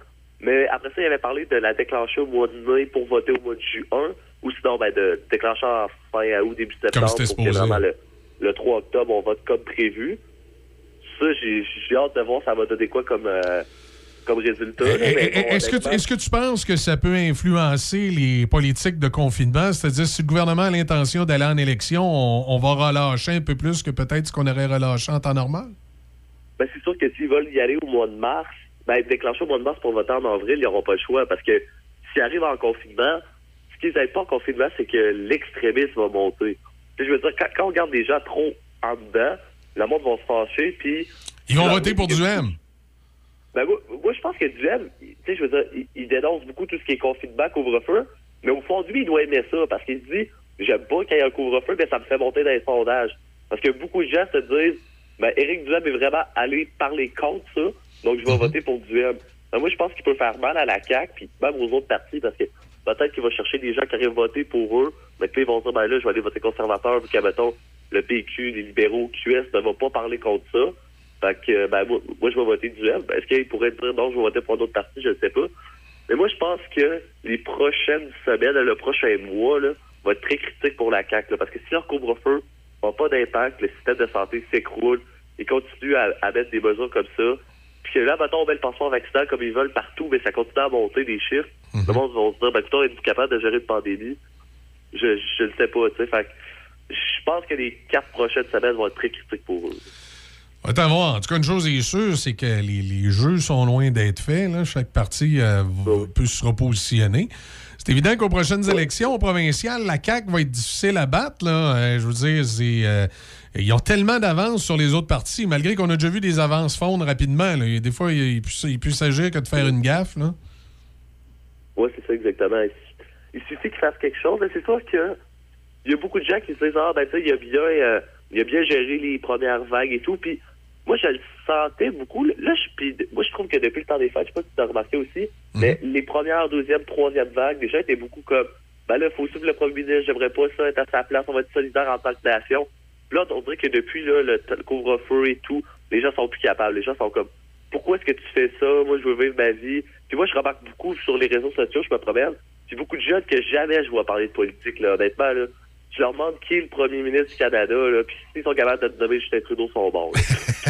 Speaker 9: Mais après ça, il avait parlé de la déclencher au mois de mai pour voter au mois de juin, ou sinon, ben, de déclencher en fin août, début septembre,
Speaker 1: c'était
Speaker 9: pour que
Speaker 1: supposé.
Speaker 9: vraiment le, le 3 octobre, on vote comme prévu. Ça, j'ai hâte de voir ça va donner quoi comme, euh, comme résultat.
Speaker 1: Eh, eh,
Speaker 9: bon,
Speaker 1: Est-ce que, est-ce que tu penses que ça peut influencer les politiques de confinement? C'est-à-dire, si le gouvernement a l'intention d'aller en élection, on, on va relâcher un peu plus que peut-être ce qu'on aurait relâché en temps normal?
Speaker 9: Ben, c'est sûr que s'ils veulent y aller au mois de mars, ben, déclencher au mois de mars pour voter en avril, ils n'auront pas le choix parce que s'ils arrivent en confinement, ce qu'ils n'aiment pas en confinement, c'est que l'extrémisme va monter. Tu sais, je veux dire, quand, quand on regarde des gens trop en dedans, le monde va se fâcher, puis...
Speaker 1: Ils vont voter pour du M.
Speaker 9: Ben, moi, moi, je pense que Duhem, tu sais, je veux dire, il, il dénonce beaucoup tout ce qui est confinement, couvre-feu, mais au fond de lui, il doit aimer ça, parce qu'il se dit, j'aime pas qu'il y ait un couvre-feu, mais ça me fait monter dans les sondages. Parce que beaucoup de gens se disent, ben, Éric Duhem est vraiment allé parler contre ça, donc je vais voter pour Duhem. Ben, moi, je pense qu'il peut faire mal à la CAQ, puis même aux autres partis, parce que peut-être qu'il va chercher des gens qui arrivent voter pour eux, mais là, ils vont dire, ben là, je vais aller voter conservateur, vu qu'à, mettons, le PQ, les libéraux, QS ne va pas parler contre ça. Fait que, ben, moi, moi, je vais voter du M. Est-ce qu'il pourrait dire non, je vais voter pour un autre parti, je ne sais pas. Mais moi, je pense que les prochaines semaines, le prochain mois, là, va être très critique pour la CAQ, là, parce que si leur couvre-feu n'a pas d'impact, le système de santé s'écroule, ils continuent à, à mettre des mesures comme ça, puis que là, mettons, on met le passeport vaccinal comme ils veulent partout, mais ça continue à monter des chiffres, le monde va se dire, ben, écoute, êtes-vous capable de gérer une pandémie? Je, je ne sais pas, tu sais. Fait je pense que les quatre prochaines semaines vont être très critiques pour eux.
Speaker 1: Attends, voir. En tout cas, une chose est sûre, c'est que les, les jeux sont loin d'être faits. là. Chaque parti euh, va- peut se repositionner. C'est évident qu'aux prochaines élections provinciales, la CAQ va être difficile à battre. Là. Euh, je veux dire, c'est, euh, ils ont tellement d'avance sur les autres partis, malgré qu'on a déjà vu des avances fondre rapidement. là. Des fois, il, il peut- s'agir que de faire une gaffe. Là.
Speaker 9: Oui, c'est ça exactement. Il, suffit qu'ils fassent quelque chose. C'est sûr que il y a beaucoup de gens qui se disent Ah ben tu sais, il a bien euh, il a bien géré les premières vagues et tout. Puis moi je le sentais beaucoup. Là, je, puis, moi je trouve que depuis le temps des fêtes, je sais pas si tu as remarqué aussi, mais les premières, deuxième, troisième vagues, les gens étaient beaucoup comme Ben là, il faut suivre le premier ministre, j'aimerais pas ça, être à sa place, on va être solidaire en tant que nation. Puis Là, on dirait que depuis là, le, le couvre-feu et tout, les gens sont plus capables. Les gens sont comme pourquoi est-ce que tu fais ça? Moi, je veux vivre ma vie. Puis moi, je remarque beaucoup sur les réseaux sociaux, je me promène. Puis beaucoup de jeunes que jamais je vois parler de politique, là, honnêtement, là. Je leur demande qui est le premier ministre du Canada, là, puis s'ils sont capables de te nommer Justin Trudeau, ils sont bons.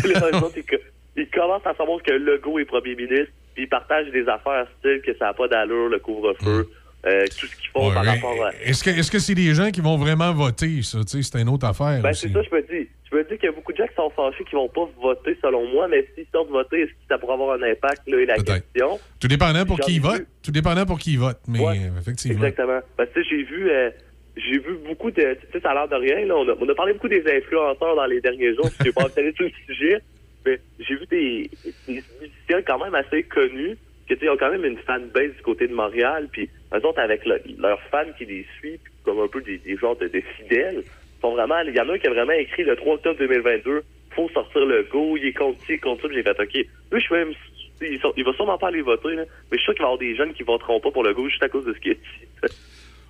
Speaker 9: les autres, ils, co- ils commencent à savoir que Legault est premier ministre, puis ils partagent des affaires style que ça n'a pas d'allure, le couvre-feu, euh, tout ce qu'ils font
Speaker 1: Ouais,
Speaker 9: par rapport à...
Speaker 1: Est-ce que est-ce que c'est des gens qui vont vraiment voter, ça? Tu sais, C'est une autre affaire.
Speaker 9: Ben, c'est ça, je me dis. Je me dis qu'il y a beaucoup de gens qui sont fâchés qui vont pas voter, selon moi, mais s'ils sortent voter, est-ce que ça pourrait avoir un impact, là, est la question?
Speaker 1: Tout dépendant pour qui
Speaker 9: ai
Speaker 1: il
Speaker 9: vu.
Speaker 1: vote. Tout dépendant pour qui il vote. Mais euh, effectivement.
Speaker 9: Exactement. Parce que tu sais, j'ai vu, euh, j'ai vu beaucoup de, tu sais, ça a l'air de rien, là. On a, on a parlé beaucoup des influenceurs dans les derniers jours. J'ai pas entendu tout le sujet, mais j'ai vu des, musiciens quand même assez connus, ils ont quand même une fanbase du côté de Montréal, puis eux autres avec le- leurs fans qui les suivent, comme un peu des, des genres de, fidèles, sont vraiment, il y en a un qui a vraiment écrit le 3 octobre 2022, faut sortir le go, il est contre ci, contre ça, j'ai fait, ok, lui, je suis même, il, sont- va sûrement pas aller voter, mais je suis sûr qu'il va y avoir des jeunes qui voteront pas pour le go juste à cause de ce qu'il a dit.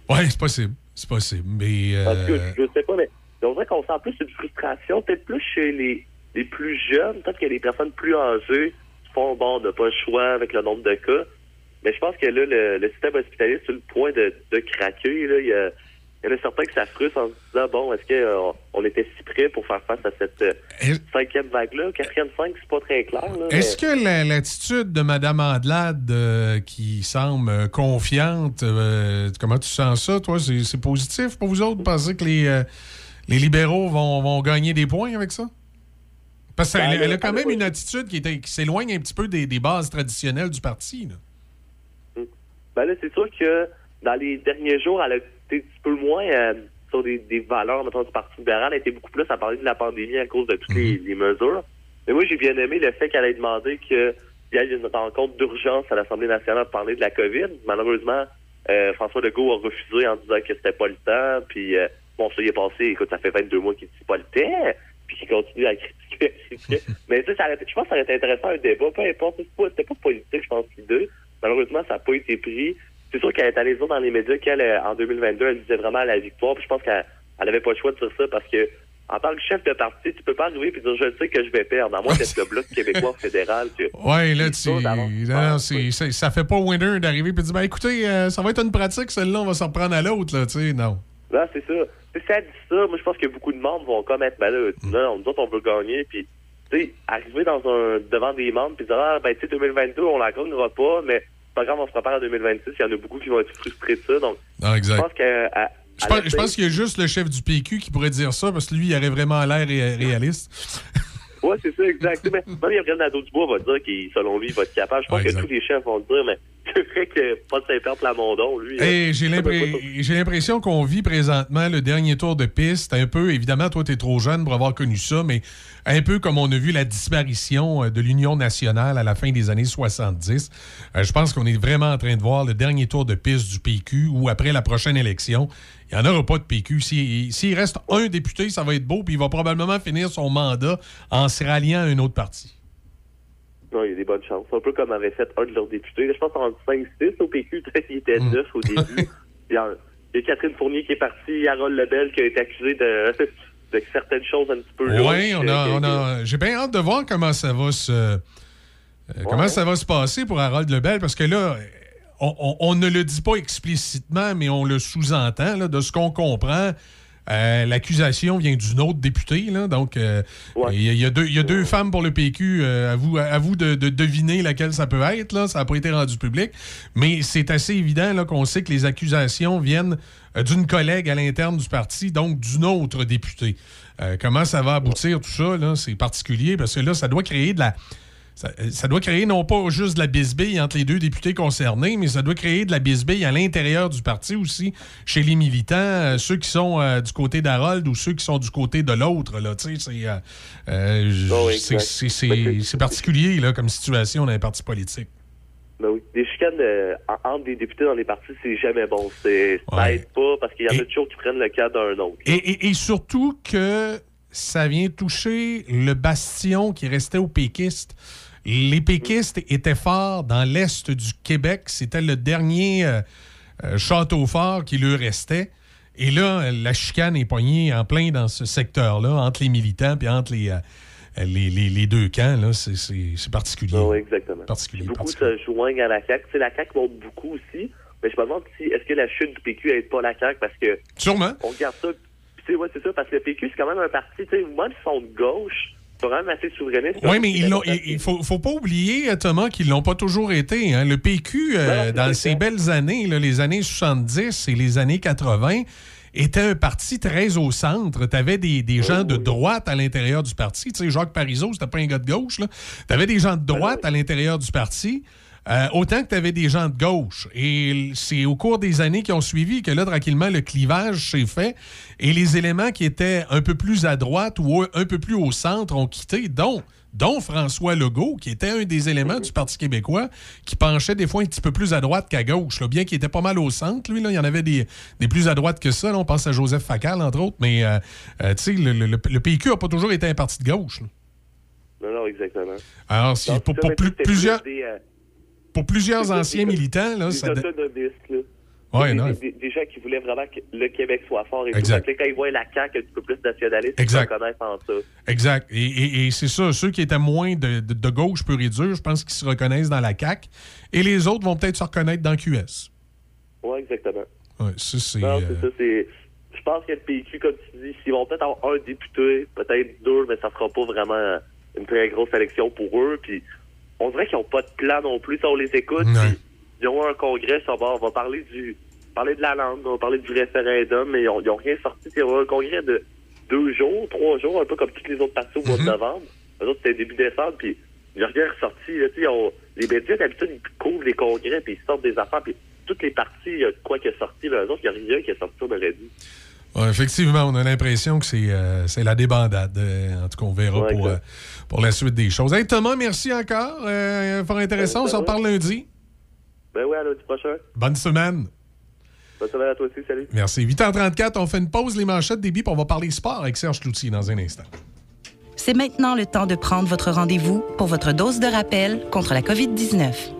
Speaker 1: Ouais, c'est possible. C'est possible. Mais. euh,
Speaker 9: tout cas, je sais pas, mais on dirait qu'on sent plus une frustration, peut-être plus chez les, les plus jeunes, peut-être a des personnes plus âgées font, bon, de pas le choix avec le nombre de cas. Mais je pense que là, le, le système hospitalier est sur le point de, de craquer. Là. Il, y a, il y en a certains que ça frustre en se disant, bon, est-ce qu'on on était si prêt pour faire face à cette euh, cinquième vague-là? Quatrième, cinq, c'est pas très clair. là,
Speaker 1: Est-ce que la- l'attitude de Mme Andelade, euh, qui semble euh, confiante, euh, comment tu sens ça, toi? C'est positif pour vous autres? Pensez que les, euh, les libéraux vont, vont gagner des points avec ça? Parce qu'elle
Speaker 9: Ben,
Speaker 1: a quand même une attitude qui, qui s'éloigne un petit peu des, des bases traditionnelles du parti. là.
Speaker 9: Ben là, c'est sûr que dans les derniers jours, elle a été un petit peu moins euh, sur des, des valeurs, mettons, du Parti libéral. Elle était beaucoup plus à parler de la pandémie à cause de toutes les, les mesures. Mais moi, j'ai bien aimé le fait qu'elle ait demandé qu'il y ait une rencontre d'urgence à l'Assemblée nationale pour parler de la COVID. Malheureusement, euh, François Legault a refusé en disant que c'était pas le temps. Puis, euh, bon, ça y est passé. Écoute, ça fait 22 mois qu'il dit pas le temps. Puis qu'il continue à *laughs* critiquer. Mais tu sais, je pense que ça aurait été intéressant un débat. Peu importe. C'était pas, pas politique, je pense, l'idée. Malheureusement, ça n'a pas été pris. C'est sûr qu'elle est allée dire dans les médias qu'elle, euh, en 2022, elle disait vraiment à la victoire. Puis je pense qu'elle elle avait pas le choix de dire ça parce que, en tant que chef de parti, tu peux pas arriver et dire je sais que je vais perdre, à moins d'être le bloc québécois *laughs* fédéral.
Speaker 1: Ouais, là, tu. là, c'est- c'est- ça fait pas winner d'arriver et de dire ben, écoutez, euh, ça va être une pratique, celle-là, on va s'en reprendre à l'autre, là, tu sais, non.
Speaker 9: Là, c'est ça. Si ça dit ça, moi, je pense que beaucoup de membres vont comme être malheureux. Non, nous autres, on veut gagner. Puis, tu sais, arriver dans un, devant des membres puis dire, ah, ben, tu sais, 2022, on la gagnera pas, mais grave, on se prépare à 2026. Il y en a beaucoup qui vont être frustrés de ça. Donc,
Speaker 1: Ah, exact.
Speaker 9: je pense que. à-
Speaker 1: Je pense, je qu'il y a juste le chef du PQ qui pourrait dire ça parce que lui, il aurait vraiment l'air ré- réaliste. *laughs*
Speaker 9: Ouais, c'est ça, exact. mais même Gabriel Nadeau-Dubois va dire qu'il, selon lui, va être capable. Je pense
Speaker 1: Ouais,
Speaker 9: que tous les chefs vont le dire, mais *laughs* vrai que Paul Saint-Pierre Plamondon, lui.
Speaker 1: Hey, j'ai
Speaker 9: pas-
Speaker 1: l'impression qu'on vit présentement le dernier tour de piste. Un peu, évidemment, toi, tu es trop jeune pour avoir connu ça, mais un peu comme on a vu la disparition euh, de l'Union nationale à la fin des années 70. Euh, je pense qu'on est vraiment en train de voir le dernier tour de piste du PQ où, après la prochaine élection, il n'y en aura pas de PQ. S'il s'il reste un député, ça va être beau, puis il va probablement finir son mandat en se ralliant à un autre parti.
Speaker 9: Non, il y a des bonnes chances. Un peu comme avait fait un de leurs députés. Je pense en 5-6 au PQ, qu'il *laughs* était
Speaker 1: Mm.
Speaker 9: 9 au début. il, y a, il y a Catherine Fournier qui est partie, Harold Lebel qui a été accusé de, *laughs* de certaines choses un petit peu
Speaker 1: Oui, on a, on a- j'ai bien hâte de voir comment ça va se, euh, comment ça va se passer pour Harold Lebel, parce que là, on, on- on ne le dit pas explicitement, mais on le sous-entend. De ce qu'on comprend, euh, l'accusation vient d'une autre députée. là, donc, euh, il y, a- il y a deux, il y a deux femmes pour le PQ. euh, à vous, à vous de, de deviner laquelle ça peut être. Là, ça n'a pas été rendu public. Mais c'est assez évident qu'on sait que les accusations viennent d'une collègue à l'interne du parti, donc d'une autre députée. Comment ça va aboutir, tout ça, là, c'est particulier parce que là, ça doit créer de la. Ça, ça doit créer non pas juste de la bisbille entre les deux députés concernés, mais ça doit créer de la bisbille à l'intérieur du parti aussi, chez les militants, euh, ceux qui sont euh, du côté d'Harold ou ceux qui sont du côté de l'autre. C'est particulier là, comme situation dans les partis politiques.
Speaker 9: Ben oui. Des chicanes euh, en- entre des députés dans les partis, c'est jamais bon. C'est, ça aide pas parce qu'il y en a toujours qui prennent le cas d'un autre.
Speaker 1: Et, et- et surtout que ça vient toucher le bastion qui restait aux péquistes. Les péquistes étaient forts dans l'est du Québec. C'était le dernier euh, euh, château fort qui leur restait. Et là, la chicane est poignée en plein dans ce secteur-là, entre les militants et entre les, euh, les, les- les deux camps. là. C'est- C'est c'est particulier.
Speaker 9: Oui, exactement.
Speaker 1: Particulier,
Speaker 9: Beaucoup
Speaker 1: particulier.
Speaker 9: se joignent à la CAQ. Tu sais, la CAQ monte beaucoup aussi. Mais je me demande si est-ce que la chute du PQ aide pas la CAQ parce que
Speaker 1: Sûrement.
Speaker 9: on regarde ça. Ouais, c'est ça, parce que le PQ, c'est quand même un parti, tu sais, même s'ils sont de gauche, assez.
Speaker 1: Oui, mais ils l'ont- il il faut, faut pas oublier, Thomas, qu'ils l'ont pas toujours été. hein. Le PQ, euh, dans ces belles années, là, les années 70 et les années 80, était un parti très au centre. Tu avais des, des gens de droite à l'intérieur du parti. Tu sais, Jacques Parizeau, c'était pas un gars de gauche. Tu avais des gens de droite à l'intérieur du parti. Euh, autant que tu avais des gens de gauche. Et c'est au cours des années qui ont suivi que là, tranquillement, le clivage s'est fait et les éléments qui étaient un peu plus à droite ou un peu plus au centre ont quitté, dont, dont François Legault, qui était un des éléments du Parti québécois, qui penchait des fois un petit peu plus à droite qu'à gauche. là. bien qu'il était pas mal au centre, lui, là, il y en avait des, des plus à droite que ça. là. on pense à Joseph Facal, entre autres, mais euh, euh, tu sais, le, le- PQ n'a pas toujours été un parti de gauche. là.
Speaker 9: Non, non, exactement.
Speaker 1: Alors, si-
Speaker 9: Donc,
Speaker 1: pour, plus- plusieurs,
Speaker 9: plus Des, euh,
Speaker 1: pour plusieurs *laughs* anciens militants, là,
Speaker 9: des
Speaker 1: ça... Ouais,
Speaker 9: des,
Speaker 1: non.
Speaker 9: des- gens qui voulaient vraiment que le Québec soit fort et
Speaker 1: Exact.
Speaker 9: tout. Quand ils voient la CAQ un petit peu plus nationaliste,
Speaker 1: Exact.
Speaker 9: ils se reconnaissent en ça.
Speaker 1: Exact. Et, et- et c'est ça, ceux qui étaient moins de, de- de gauche pur et dur, je pense qu'ils se reconnaissent dans la CAQ. Et les autres vont peut-être se reconnaître dans QS.
Speaker 9: Oui, exactement.
Speaker 1: Ouais, ça, c'est.
Speaker 9: Non,
Speaker 1: euh,
Speaker 9: c'est ça, c'est... je pense que le PQ, comme tu dis, s'ils vont peut-être avoir un député, peut-être deux, mais ça sera pas vraiment une très grosse élection pour eux. Puis on dirait qu'ils n'ont pas de plan non plus. On les écoute, puis ils ont un congrès, ça va, on va parler du parler de la langue, on va parler du référendum, mais ils ont, ils ont rien sorti. A un congrès de deux jours, trois jours, un peu comme tous les autres partis au mois de novembre. Eux autres, c'était début décembre, puis a rien ressorti. Là, les médias, d'habitude, ils couvrent les congrès, puis ils sortent des affaires, puis toutes les parties, il y a quoi qui est sorti. Eux autres, il n'y a rien qui est sorti, on aurait dit.
Speaker 1: Ouais, effectivement, on a l'impression que c'est euh, la débandade. Euh, en tout cas, on verra
Speaker 9: Ouais,
Speaker 1: pour,
Speaker 9: exact.
Speaker 1: euh, pour la suite des choses. Hey, Thomas, merci encore. Euh, fort intéressant. On s'en parle lundi.
Speaker 9: Ben ouais, à lundi prochain.
Speaker 1: Bonne semaine.
Speaker 9: Bonne semaine à toi aussi, salut.
Speaker 1: Merci. 8h34, on fait une pause, les manchettes des puis on va parler sport avec Serge Cloutier dans un instant.
Speaker 7: C'est maintenant le temps de prendre votre rendez-vous pour votre dose de rappel contre la COVID-19.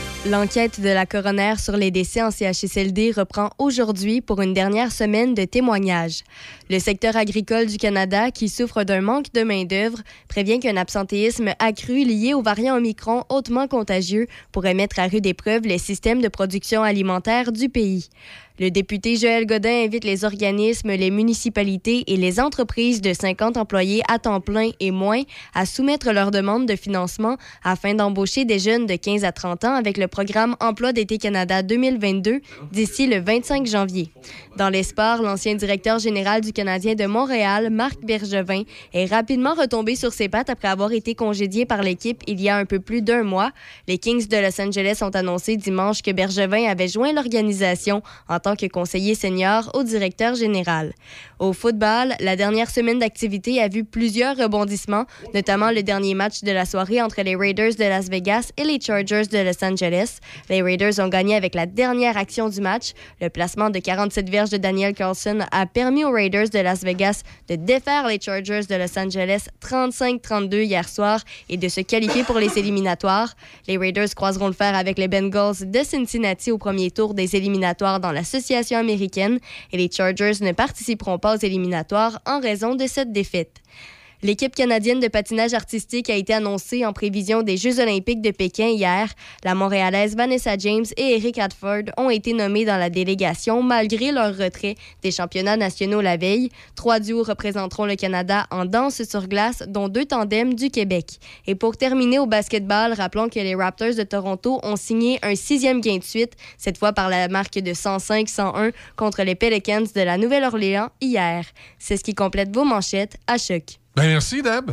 Speaker 3: L'enquête de la coroner sur les décès en CHSLD reprend aujourd'hui pour une dernière semaine de témoignages. Le secteur agricole du Canada, qui souffre d'un manque de main-d'œuvre, prévient qu'un absentéisme accru lié au variant Omicron hautement contagieux pourrait mettre à rude épreuve les systèmes de production alimentaire du pays. Le député Joël Godin invite les organismes, les municipalités et les entreprises de 50 employés à temps plein et moins à soumettre leurs demandes de financement afin d'embaucher des jeunes de 15 à 30 ans avec le programme Emploi d'été Canada 2022 d'ici le 25 janvier. Dans les sports, l'ancien directeur général du Canadien de Montréal, Marc Bergevin, est rapidement retombé sur ses pattes après avoir été congédié par l'équipe il y a un peu plus d'un mois. Les Kings de Los Angeles ont annoncé dimanche que Bergevin avait joint l'organisation en tant que conseiller senior au directeur général. Au football, la dernière semaine d'activité a vu plusieurs rebondissements, notamment le dernier match de la soirée entre les Raiders de Las Vegas et les Chargers de Los Angeles. Les Raiders ont gagné avec la dernière action du match. Le placement de 47 de Daniel Carlson a permis aux Raiders de Las Vegas de défaire les Chargers de Los Angeles 35-32 hier soir et de se qualifier pour les éliminatoires. Les Raiders croiseront le fer avec les Bengals de Cincinnati au premier tour des éliminatoires dans l'association américaine et les Chargers ne participeront pas aux éliminatoires en raison de cette défaite. L'équipe canadienne de patinage artistique a été annoncée en prévision des Jeux olympiques de Pékin hier. La Montréalaise Vanessa James et Eric Hadford ont été nommés dans la délégation malgré leur retrait des championnats nationaux la veille. Trois duos représenteront le Canada en danse sur glace, dont deux tandems du Québec. Et pour terminer au basketball, rappelons que les Raptors de Toronto ont signé un sixième gain de suite, cette fois par la marque de 105-101 contre les Pelicans de la Nouvelle-Orléans hier. C'est ce qui complète vos manchettes à choc.
Speaker 1: Ben merci, Deb.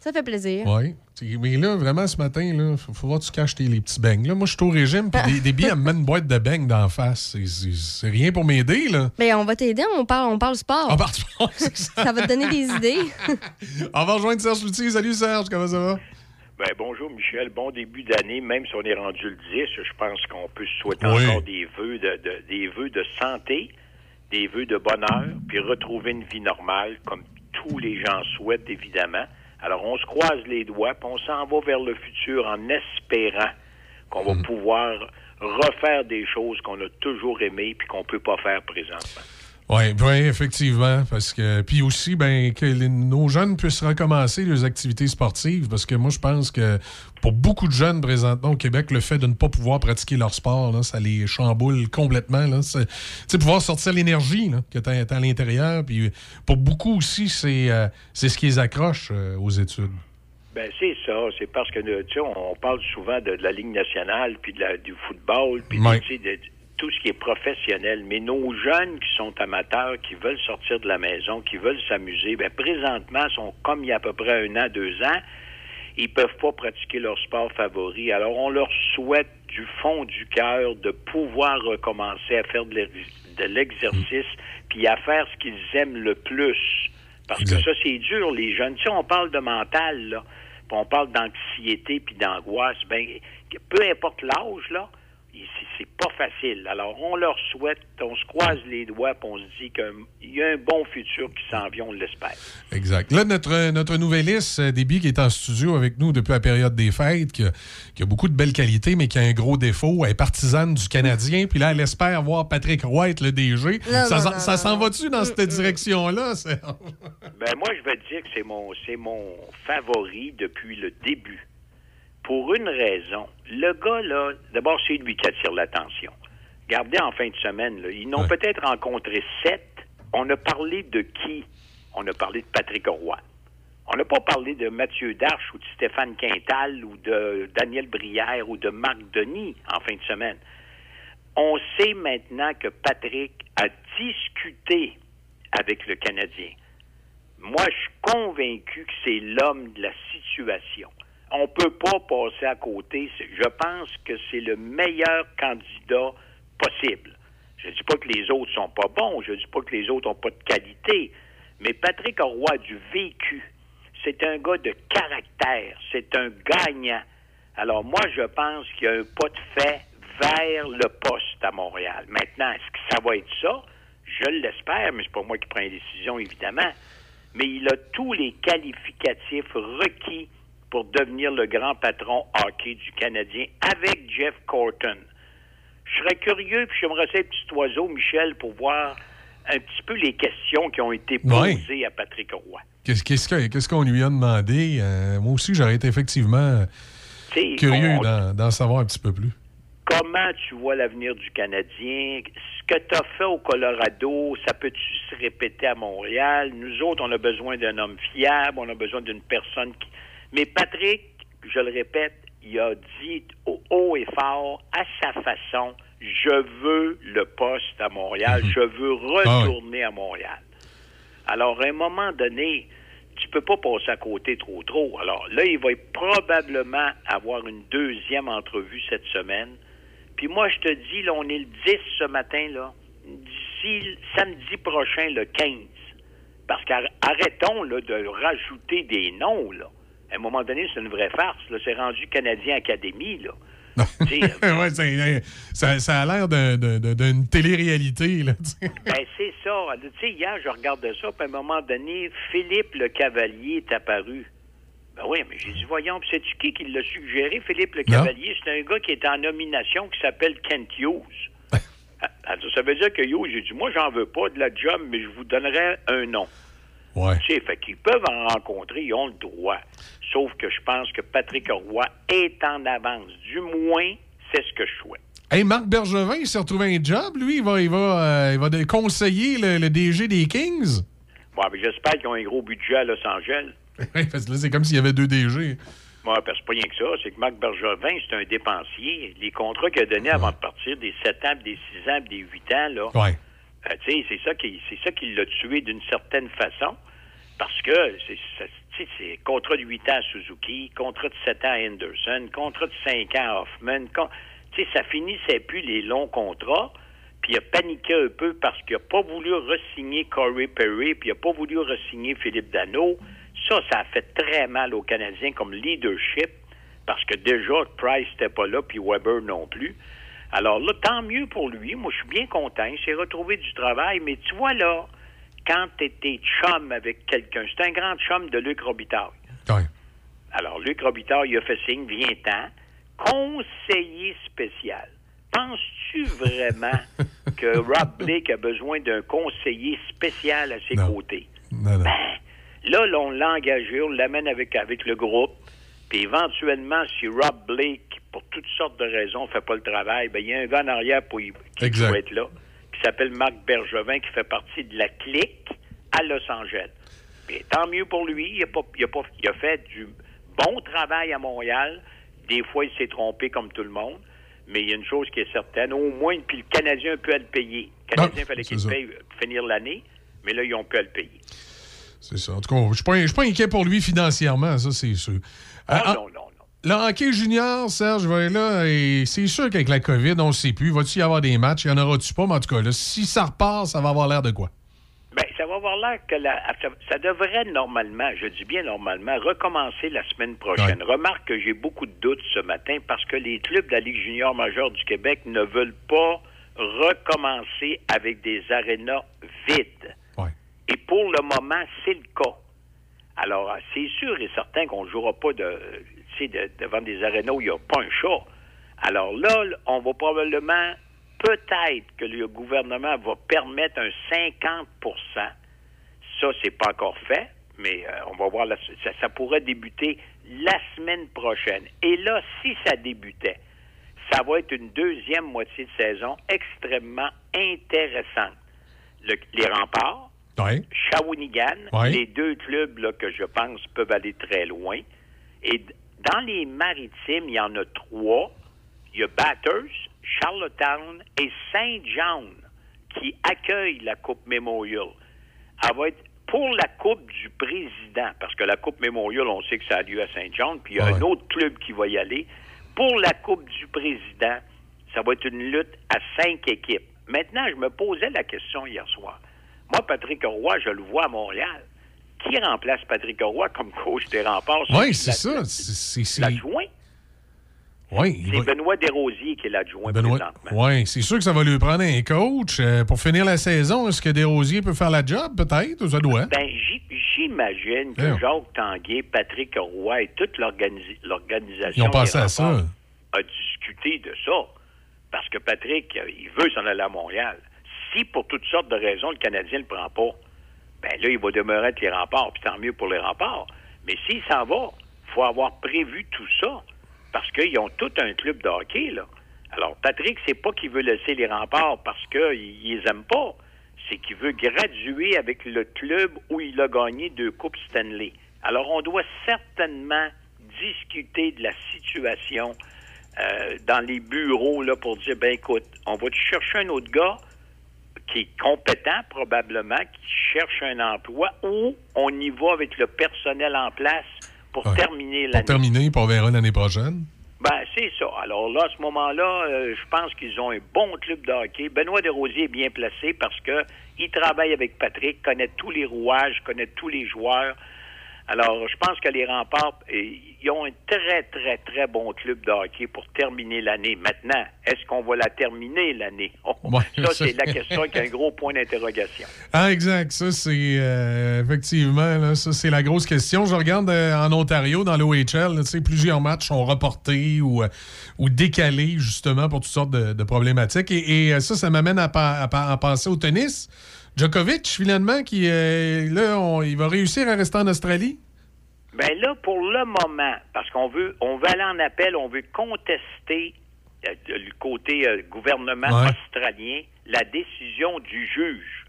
Speaker 3: Ça fait plaisir.
Speaker 1: Oui. Mais là, vraiment, ce matin, il faut, faut voir que tu caches tes, les petits beignes. Là, moi, je suis au régime, puis des, *laughs* des billes, elle me met une boîte de beignes d'en face. C'est- rien pour m'aider, là.
Speaker 3: Ben, on va t'aider, on parle, on parle sport.
Speaker 1: On part sport, *laughs* ça.
Speaker 3: Ça va te donner des idées. *laughs*
Speaker 1: On va rejoindre Serge Loutier. Salut, Serge, comment ça va?
Speaker 10: Ben, bonjour Michel, bon début d'année, même si on est rendu le 10, je pense qu'on peut se souhaiter
Speaker 1: Oui.
Speaker 10: encore des vœux de, de- des vœux de santé, des vœux de bonheur, puis retrouver une vie normale comme tous les gens souhaitent évidemment. Alors on se croise les doigts, puis on s'en va vers le futur en espérant qu'on va pouvoir refaire des choses qu'on a toujours aimées puis qu'on peut pas faire présentement.
Speaker 1: Oui, ouais, effectivement. Parce que. Puis aussi, ben, que les- nos jeunes puissent recommencer leurs activités sportives. Parce que moi, je pense que pour beaucoup de jeunes présentement au Québec, le fait de ne pas pouvoir pratiquer leur sport, là, ça les chamboule complètement. C'est- Tu sais, pouvoir sortir l'énergie que tu as, à l'intérieur. Puis pour beaucoup aussi, c'est euh, c'est ce qui les accroche euh, aux études.
Speaker 10: Ben c'est ça, c'est parce que tu sais, on parle souvent de, de la Ligue nationale puis de la, du football puis
Speaker 1: Ouais.
Speaker 10: tu sais, de, tout ce qui est professionnel. Mais nos jeunes qui sont amateurs, qui veulent sortir de la maison, qui veulent s'amuser, ben présentement sont comme il y a à peu près un an, deux ans. Ils peuvent pas pratiquer leur sport favori. Alors, on leur souhaite du fond du cœur de pouvoir recommencer à faire de l'ex- de l'exercice, puis à faire ce qu'ils aiment le plus. Parce que ça, c'est dur, les jeunes. Sais, on parle de mental, là, puis on parle d'anxiété puis d'angoisse. Ben, peu importe l'âge, là, c'est- pas facile. Alors, on leur souhaite, on se croise les doigts, puis on se dit qu'il y a un bon futur qui s'en vient, on l'espère.
Speaker 1: Exact. Là, notre, notre nouvelliste, euh, Déby, qui est en studio avec nous depuis la période des fêtes, qui a, qui a beaucoup de belles qualités, mais qui a un gros défaut. Elle est partisane du Canadien, puis là, elle espère voir Patrick Roy être le DG.
Speaker 10: Non,
Speaker 1: ça s'en-
Speaker 10: non,
Speaker 1: ça s'en va-tu dans cette direction-là?
Speaker 10: Ben moi, je vais te dire que c'est mon, c'est mon favori depuis le début. Pour une raison. Le gars, là, d'abord, c'est lui qui attire l'attention. Regardez en fin de semaine, là, ils n'ont peut-être rencontré sept. On a parlé de qui? On a parlé de Patrick Roy. On n'a pas parlé de Mathieu Darche ou de Stéphane Quintal ou de Daniel Brière ou de Marc Denis en fin de semaine. On sait maintenant que Patrick a discuté avec le Canadien. Moi, je suis convaincu que c'est l'homme de la situation. On peut pas passer à côté. Je pense que c'est le meilleur candidat possible. Je dis pas que les autres sont pas bons, je dis pas que les autres ont pas de qualité, mais Patrick Roy a du vécu. C'est un gars de caractère, c'est un gagnant. Alors moi, je pense qu'il y a un pas de fait vers le poste à Montréal. Maintenant, est-ce que ça va être ça? Je l'espère, mais c'est pas moi qui prends les décisions, évidemment. Mais il a tous les qualificatifs requis pour devenir le grand patron hockey du Canadien avec Jeff Corton. Je serais curieux, puis j'aimerais ça petit oiseau, Michel, pour voir un petit peu les questions qui ont été posées à Patrick Roy.
Speaker 1: Qu'est-ce qu'est-ce que- qu'est-ce qu'on lui a demandé? Euh, moi aussi, j'aurais été effectivement curieux d'en savoir un petit peu plus.
Speaker 10: Comment tu vois l'avenir du Canadien? Ce que tu as fait au Colorado, ça peut-tu se répéter à Montréal? Nous autres, on a besoin d'un homme fiable, on a besoin d'une personne qui... Mais Patrick, je le répète, il a dit au haut et fort, à sa façon, je veux le poste à Montréal, je veux retourner à Montréal. Alors, à un moment donné, tu peux pas passer à côté trop trop. Alors là, il va probablement avoir une deuxième entrevue cette semaine. Puis moi, je te dis, là, on est le 10 ce matin, là. D'ici samedi prochain, le 15. Parce qu'arrêtons là, de rajouter des noms, là. À un moment donné, c'est une vraie farce. Là. C'est rendu Canadien Académie, là. *laughs*
Speaker 1: ouais, c'est- ça, ça a l'air d'un- d'un- d'un- d'une télé-réalité. *laughs*
Speaker 10: Ben, c'est ça. Hier, je regardais ça, puis à un moment donné, Philippe le Cavalier est apparu. Ben oui, mais j'ai dit, voyons, puis c'est-tu qui qui l'a suggéré, Philippe le. Cavalier? C'est un gars qui est en nomination qui s'appelle Kent Hughes. *laughs* Ah, Alors, ça veut dire que Hughes, j'ai dit, moi, j'en veux pas de la job, mais je vous donnerai un nom.
Speaker 1: Ouais.
Speaker 10: Tu sais, fait qu'ils peuvent en rencontrer, ils ont le droit. Sauf que je pense que Patrick Roy est en avance. Du moins, c'est ce que je souhaite.
Speaker 1: Hey, Marc Bergevin, il s'est retrouvé un job, lui. Il va, il va, euh, il va conseiller le, le DG des Kings.
Speaker 10: Bon, j'espère qu'ils ont un gros budget à Los Angeles. *laughs*
Speaker 1: Parce que là, c'est comme s'il y avait deux DG.
Speaker 10: Moi, parce que c'est pas rien que ça, c'est que Marc Bergevin, c'est un dépensier. Les contrats qu'il a donnés avant de partir, des 7 ans, des 6 ans, des 8 ans, là,
Speaker 1: Ouais.
Speaker 10: euh, c'est ça qui c'est ça qui l'a tué d'une certaine façon. Parce que c'est c'est contrat de 8 ans à Suzuki, contrat de 7 ans à Henderson, contrat de 5 ans à Hoffman. Tu sais, ça finissait plus les longs contrats. Puis il a paniqué un peu parce qu'il n'a pas voulu re-signer Corey Perry, puis il n'a pas voulu re-signer Philippe Dano. Ça, ça a fait très mal aux Canadiens comme leadership, parce que déjà, Price n'était pas là, puis Weber non plus. Alors là, tant mieux pour lui. Moi, je suis bien content. Il s'est retrouvé du travail. Mais tu vois, là, quand tu étais chum avec quelqu'un, c'est un grand chum de Luc Robitaille.
Speaker 1: Ouais.
Speaker 10: Alors, Luc Robitaille, il a fait signe, viens-t'en, conseiller spécial. Penses-tu vraiment *laughs* que Rob Blake a besoin d'un conseiller spécial à ses côtés?
Speaker 1: Non, non.
Speaker 10: Là, là, on l'a engagé, on l'amène avec, avec le groupe. Puis éventuellement, si Rob Blake, pour toutes sortes de raisons, fait pas le travail, ben il y a un gars en arrière pour y- qui
Speaker 1: Exact.
Speaker 10: être là, qui s'appelle Marc Bergevin, qui fait partie de la clique à Los Angeles. Puis tant mieux pour lui, il a, pas, il a, pas, il a fait du bon travail à Montréal. Des fois, il s'est trompé comme tout le monde. Mais il y a une chose qui est certaine, au moins, puis le Canadien peut le payer. Le Canadien,
Speaker 1: Ah,
Speaker 10: fallait qu'il paye pour finir l'année, mais là, ils ont pu le payer.
Speaker 1: C'est ça. En tout cas, je ne suis pas- inquiet pour lui financièrement, ça, c'est sûr. Euh,
Speaker 10: non, non, non.
Speaker 1: Le hockey junior, Serge, va là, et c'est sûr qu'avec la COVID, on ne sait plus. Va-tu y avoir des matchs? Il y en aura-tu pas? Mais en tout cas, là, si ça repart, ça va avoir l'air de quoi?
Speaker 10: Ben, ça va avoir l'air que la- ça, devrait normalement, je dis bien normalement, recommencer la semaine prochaine. Remarque que j'ai beaucoup de doutes ce matin parce que les clubs de la Ligue junior majeure du Québec ne veulent pas recommencer avec des arénas vides. Et pour le moment, c'est le cas. Alors, c'est sûr et certain qu'on ne jouera pas de, tu sais, de- devant des arénas où il n'y a pas un chat. Alors là, on va probablement, peut-être que le gouvernement va permettre un 50% Ça, c'est pas encore fait, mais euh, on va voir, la- ça, ça pourrait débuter la semaine prochaine. Et là, si ça débutait, ça va être une deuxième moitié de saison extrêmement intéressante. Le- les remparts,
Speaker 1: Oui.
Speaker 10: Shawinigan, les deux clubs là, que je pense peuvent aller très loin. Et dans les maritimes, il y en a trois. Il y a Bathurst, Charlottetown et Saint John qui accueillent la Coupe Memorial. Elle va être pour la Coupe du Président, parce que la Coupe Memorial, on sait que ça a lieu à Saint John, puis il y a un autre club qui va y aller. Pour la Coupe du Président, ça va être une lutte à cinq équipes. Maintenant, je me posais la question hier soir. Moi, Patrick Roy, je le vois à Montréal. Qui remplace Patrick Roy comme coach des remparts?
Speaker 1: Oui, c'est ça. C'est-
Speaker 10: L'adjoint?
Speaker 1: Oui,
Speaker 10: C'est
Speaker 1: va-
Speaker 10: Benoît Desrosiers qui est l'adjoint
Speaker 1: Benoît.
Speaker 10: présentement.
Speaker 1: Oui, c'est sûr que ça va lui prendre un coach. Euh, pour finir la saison, est-ce que Desrosiers peut faire la job, peut-être? ou Ça doit?
Speaker 10: Ben, j'imagine que. Jacques Tanguay, Patrick Roy et toute l'organisation
Speaker 1: Ils ont pensé à ça.
Speaker 10: a discuté de ça. Parce que Patrick, euh, il veut s'en aller à Montréal. Si, pour toutes sortes de raisons, le Canadien ne le prend pas, ben là, il va demeurer avec les remparts, puis tant mieux pour les remparts. Mais s'il s'en va, il faut avoir prévu tout ça. Parce qu'ils ont tout un club de hockey, là. Alors, Patrick, c'est pas qu'il veut laisser les remparts parce qu'ils les aiment pas. C'est qu'il veut graduer avec le club où il a gagné deux Coupes Stanley. Alors, on doit certainement discuter de la situation euh, dans les bureaux là, pour dire, ben écoute, on va te chercher un autre gars qui est compétent probablement, qui cherche un emploi, ou on y va avec le personnel en place pour terminer
Speaker 1: Pour
Speaker 10: l'année.
Speaker 1: terminer, puis on verra l'année prochaine.
Speaker 10: Ben, c'est ça. Alors là, à ce moment-là, euh, je pense qu'ils ont un bon club de hockey. Benoît Desrosiers est bien placé parce que il travaille avec Patrick, connaît tous les rouages, connaît tous les joueurs. Alors, je pense que les remparts, ils ont un très, très, très bon club de hockey pour terminer l'année. Maintenant, est-ce qu'on va la terminer l'année? Oh, *laughs* *laughs*
Speaker 1: Ouais,
Speaker 10: ça, c'est la question avec un gros point d'interrogation. *laughs*
Speaker 1: Ah, exact. Ça, c'est euh, effectivement, là, ça, c'est la grosse question. Je regarde euh, en Ontario, dans l'OHL, plusieurs matchs sont reportés ou, euh, ou décalés, justement, pour toutes sortes de, de problématiques. Et, et, ça, ça m'amène à, à penser au tennis. Djokovic, finalement, qui, euh, là, on- il va réussir à rester en Australie?
Speaker 10: Ben là, pour le moment, parce qu'on veut, on veut aller en appel, on veut contester euh, le côté euh, gouvernement
Speaker 11: Ouais.
Speaker 10: australien la décision du juge.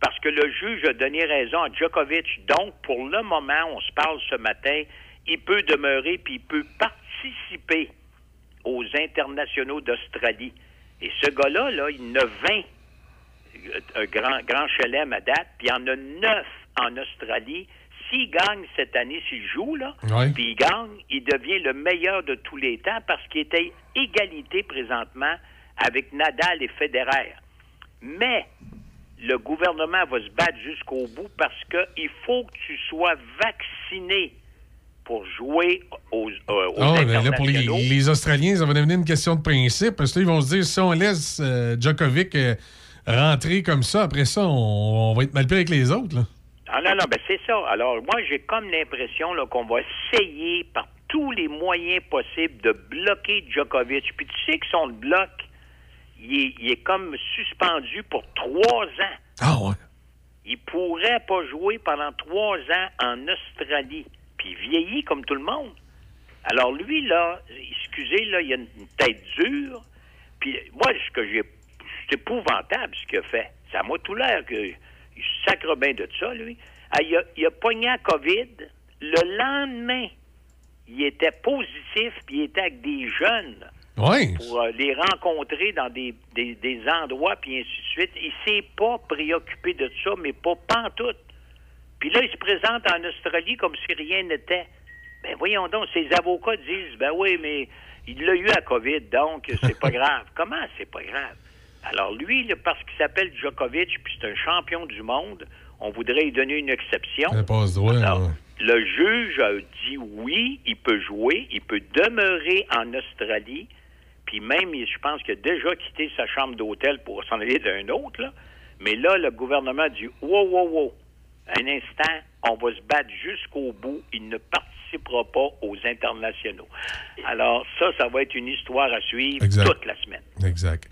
Speaker 10: Parce que le juge a donné raison à Djokovic. Donc, pour le moment, on se parle ce matin, il peut demeurer puis il peut participer aux internationaux d'Australie. Et ce gars-là, là, il en a 20 euh, un grand, grand chelem à date, puis il y en a 9 en Australie. S'il gagne cette année, s'il joue, là, puis il gagne, il devient le meilleur de tous les temps parce qu'il est à égalité présentement avec Nadal et Federer. Mais le gouvernement va se battre jusqu'au bout parce qu'il faut que tu sois vacciné pour jouer aux, euh, aux
Speaker 1: ben là, pour les, Australiens, ça va devenir une question de principe. Parce que là, ils vont se dire, si on laisse euh, Djokovic euh, rentrer comme ça, après ça, on, on va être mal pris avec les autres. Là.
Speaker 10: Ah non, non, ben c'est ça. Alors, moi, j'ai comme l'impression qu'on va essayer par tous les moyens possibles de bloquer Djokovic. Puis tu sais que son bloc, il est, il est comme suspendu pour trois ans.
Speaker 1: Ah ouais.
Speaker 10: Il pourrait pas jouer pendant trois ans en Australie. Puis il vieillit comme tout le monde. Alors lui, là, excusez, là, il a une une tête dure. Puis moi, ce que j'ai. C'est épouvantable ce qu'il a fait. Ça m'a tout l'air que. Sacre bien de ça, lui. Ah, il, a, il a pogné la COVID. Le lendemain, il était positif, puis il était avec des jeunes pour euh, les rencontrer dans des, des, des endroits, puis ainsi de suite. Il s'est pas préoccupé de ça, mais pas pantoute. Puis là, il se présente en Australie comme si rien n'était. Ben voyons donc, ses avocats disent, ben oui, mais il l'a eu à COVID, donc c'est pas *laughs* grave. Comment c'est pas grave? Alors lui, là, parce qu'il s'appelle Djokovic, puis c'est un champion du monde, on voudrait lui donner une exception.
Speaker 1: Passe droit. ouais.
Speaker 10: Le juge a dit oui, il peut jouer, il peut demeurer en Australie, puis même, je pense qu'il a déjà quitté sa chambre d'hôtel pour s'en aller d'un autre, là. Mais là, le gouvernement a dit wow, wow, wow, un instant, on va se battre jusqu'au bout, il ne participera pas aux internationaux. Alors, ça, ça va être une histoire à suivre
Speaker 1: Exact.
Speaker 10: toute la semaine.
Speaker 1: Exact.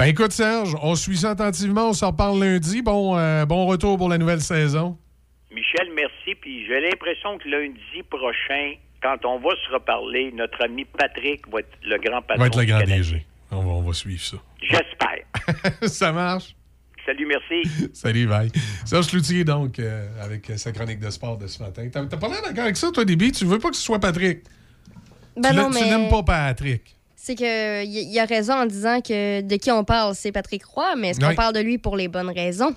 Speaker 1: Ben écoute, Serge, on suit ça attentivement. On s'en reparle lundi. Bon, euh, bon retour pour la nouvelle saison.
Speaker 10: Michel, merci. Puis j'ai l'impression que lundi prochain, quand on va se reparler, notre ami Patrick va être le grand
Speaker 1: On
Speaker 10: patron.
Speaker 1: va être le grand. DG. On va, on va suivre ça.
Speaker 10: J'espère. *laughs*
Speaker 1: ça marche.
Speaker 10: Salut, merci. *laughs*
Speaker 1: Salut, bye. Serge Cloutier, donc, euh, avec sa chronique de sport de ce matin. T'as pas l'air d'accord avec ça, toi, Déby? Tu veux pas que ce soit Patrick?
Speaker 3: Ben
Speaker 1: tu
Speaker 3: non,
Speaker 1: l'a- tu
Speaker 3: mais-
Speaker 1: n'aimes pas Patrick.
Speaker 3: C'est que il il a raison en disant que de qui on parle, c'est Patrick Roy, mais est-ce qu'on parle de lui pour les bonnes raisons?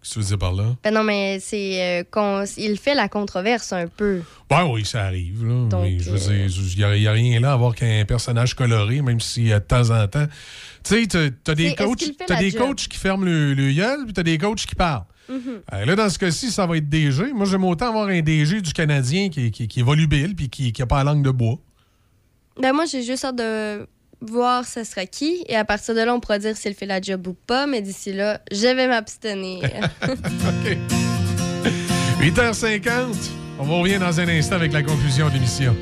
Speaker 1: Qu'est-ce que tu veux dire par là?
Speaker 3: Ben non, mais c'est euh, qu'on- il fait la controverse un peu.
Speaker 1: Ben oui, ça arrive. Là.
Speaker 3: Donc,
Speaker 1: Mais je veux
Speaker 3: euh,
Speaker 1: dire, il n'y a, rien là à voir qu'un personnage coloré, même si euh, de temps en temps. Tu sais, t'as- des, coachs,
Speaker 3: qu'il la
Speaker 1: des coachs qui ferment le, le gueule, puis t'as des coachs qui parlent.
Speaker 3: Mhm.
Speaker 1: Euh, là, dans ce cas-ci, ça va être DG. Moi, j'aime autant avoir un DG du Canadien qui, qui- qui est volubile puis qui n'a pas la langue de bois.
Speaker 3: Ben moi, j'ai juste hâte de voir ce sera qui. Et à partir de là, on pourra dire s'il fait la job ou pas. Mais d'ici là, je vais m'abstenir. *laughs*
Speaker 1: 8h50. On vous revient dans un instant avec la conclusion de l'émission.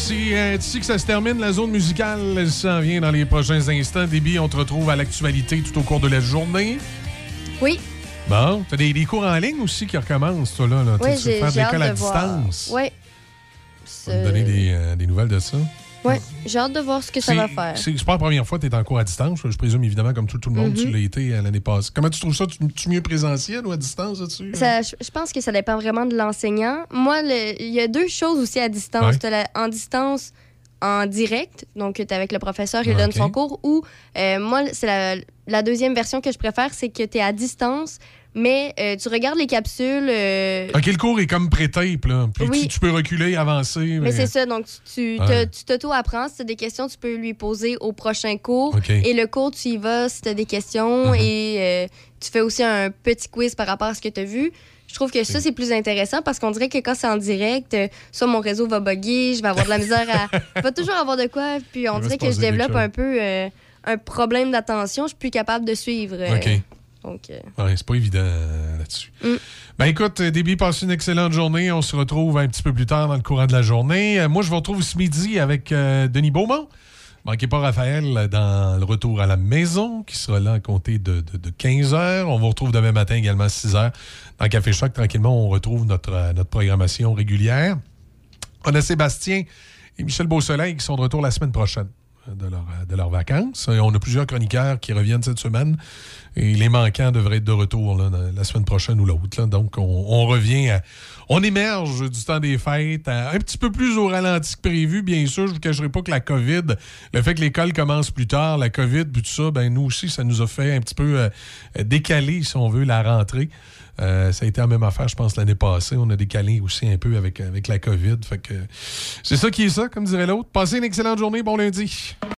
Speaker 1: C'est euh, ici que ça se termine. La zone musicale? Elle s'en vient dans les prochains instants. Déby, on te retrouve à l'actualité tout au cours de la journée.
Speaker 3: Oui,
Speaker 1: Bon, t'as des, des cours en ligne aussi qui recommencent, toi, là. là.
Speaker 3: oui, j'ai
Speaker 1: faire de l'école à distance?
Speaker 3: Oui.
Speaker 1: Tu me donner des, euh, des nouvelles de ça.
Speaker 3: Ouais, j'ai hâte de voir ce que ça va faire.
Speaker 1: C'est pas la première fois que tu es en cours à distance. Je présume évidemment, comme tout, tout le monde, tu l'as été euh, l'année passée. Comment tu trouves ça? Tu, tu mieux présentiel ou à distance là-dessus?
Speaker 3: Je, pense que ça dépend vraiment de l'enseignant. Moi, il y a deux choses aussi à distance.
Speaker 1: Ouais.
Speaker 3: La- en distance, en direct, donc tu es avec le professeur, il
Speaker 1: Ok.
Speaker 3: donne son cours, ou euh, moi, c'est la, la deuxième version que je préfère, c'est que tu es à distance, mais euh, tu regardes les capsules. euh,
Speaker 1: OK, le cours est comme pré-tape, là. Puis
Speaker 3: Oui.
Speaker 1: tu, tu peux reculer, avancer.
Speaker 3: Mais c'est ça, donc tu,
Speaker 1: Ouais.
Speaker 3: t'auto-apprends. Si tu as des questions, tu peux lui poser au prochain cours. Et le cours, tu y vas si tu as des questions
Speaker 1: Mhm.
Speaker 3: et euh, tu fais aussi un petit quiz par rapport à ce que tu as vu. Je trouve que ça, c'est plus intéressant parce qu'on dirait que quand c'est en direct, euh, soit mon réseau va bugger, je vais avoir de la misère à. *laughs* je vais toujours avoir de quoi, puis on dirait que je développe un peu un problème d'attention. Je suis plus capable de suivre.
Speaker 1: OK.
Speaker 3: Donc, euh,
Speaker 1: Ouais, c'est pas évident euh, là-dessus.
Speaker 3: Mm.
Speaker 1: Ben écoute, euh, Déby, passe une excellente journée. On se retrouve un petit peu plus tard dans le courant de la journée. Euh, moi, je vous retrouve ce midi avec Denis Beaumont. Manquez pas Raphaël dans le retour à la maison, qui sera là à compter de, de- de 15 h. On vous retrouve demain matin également à 6 h. Dans Café Choc, tranquillement, on retrouve notre, notre programmation régulière. On a Sébastien et Michel Beausoleil qui sont de retour la semaine prochaine euh, de leurs vacances. On a plusieurs chroniqueurs qui reviennent cette semaine. Et les manquants devraient être de retour la semaine prochaine ou l'autre. Donc, on, revient On émerge du temps des fêtes un petit peu plus au ralenti que prévu, bien sûr. Je ne vous cacherai pas que la COVID, le fait que l'école commence plus tard, la COVID, tout ça, ben nous aussi, ça nous a fait un petit peu euh, décaler, si on veut, la rentrée. Euh, ça a été la même affaire, je pense, l'année passée. On a décalé aussi un peu avec, avec la COVID. Fait que c'est ça qui est ça, comme dirait l'autre. Passez une excellente journée. Bon lundi.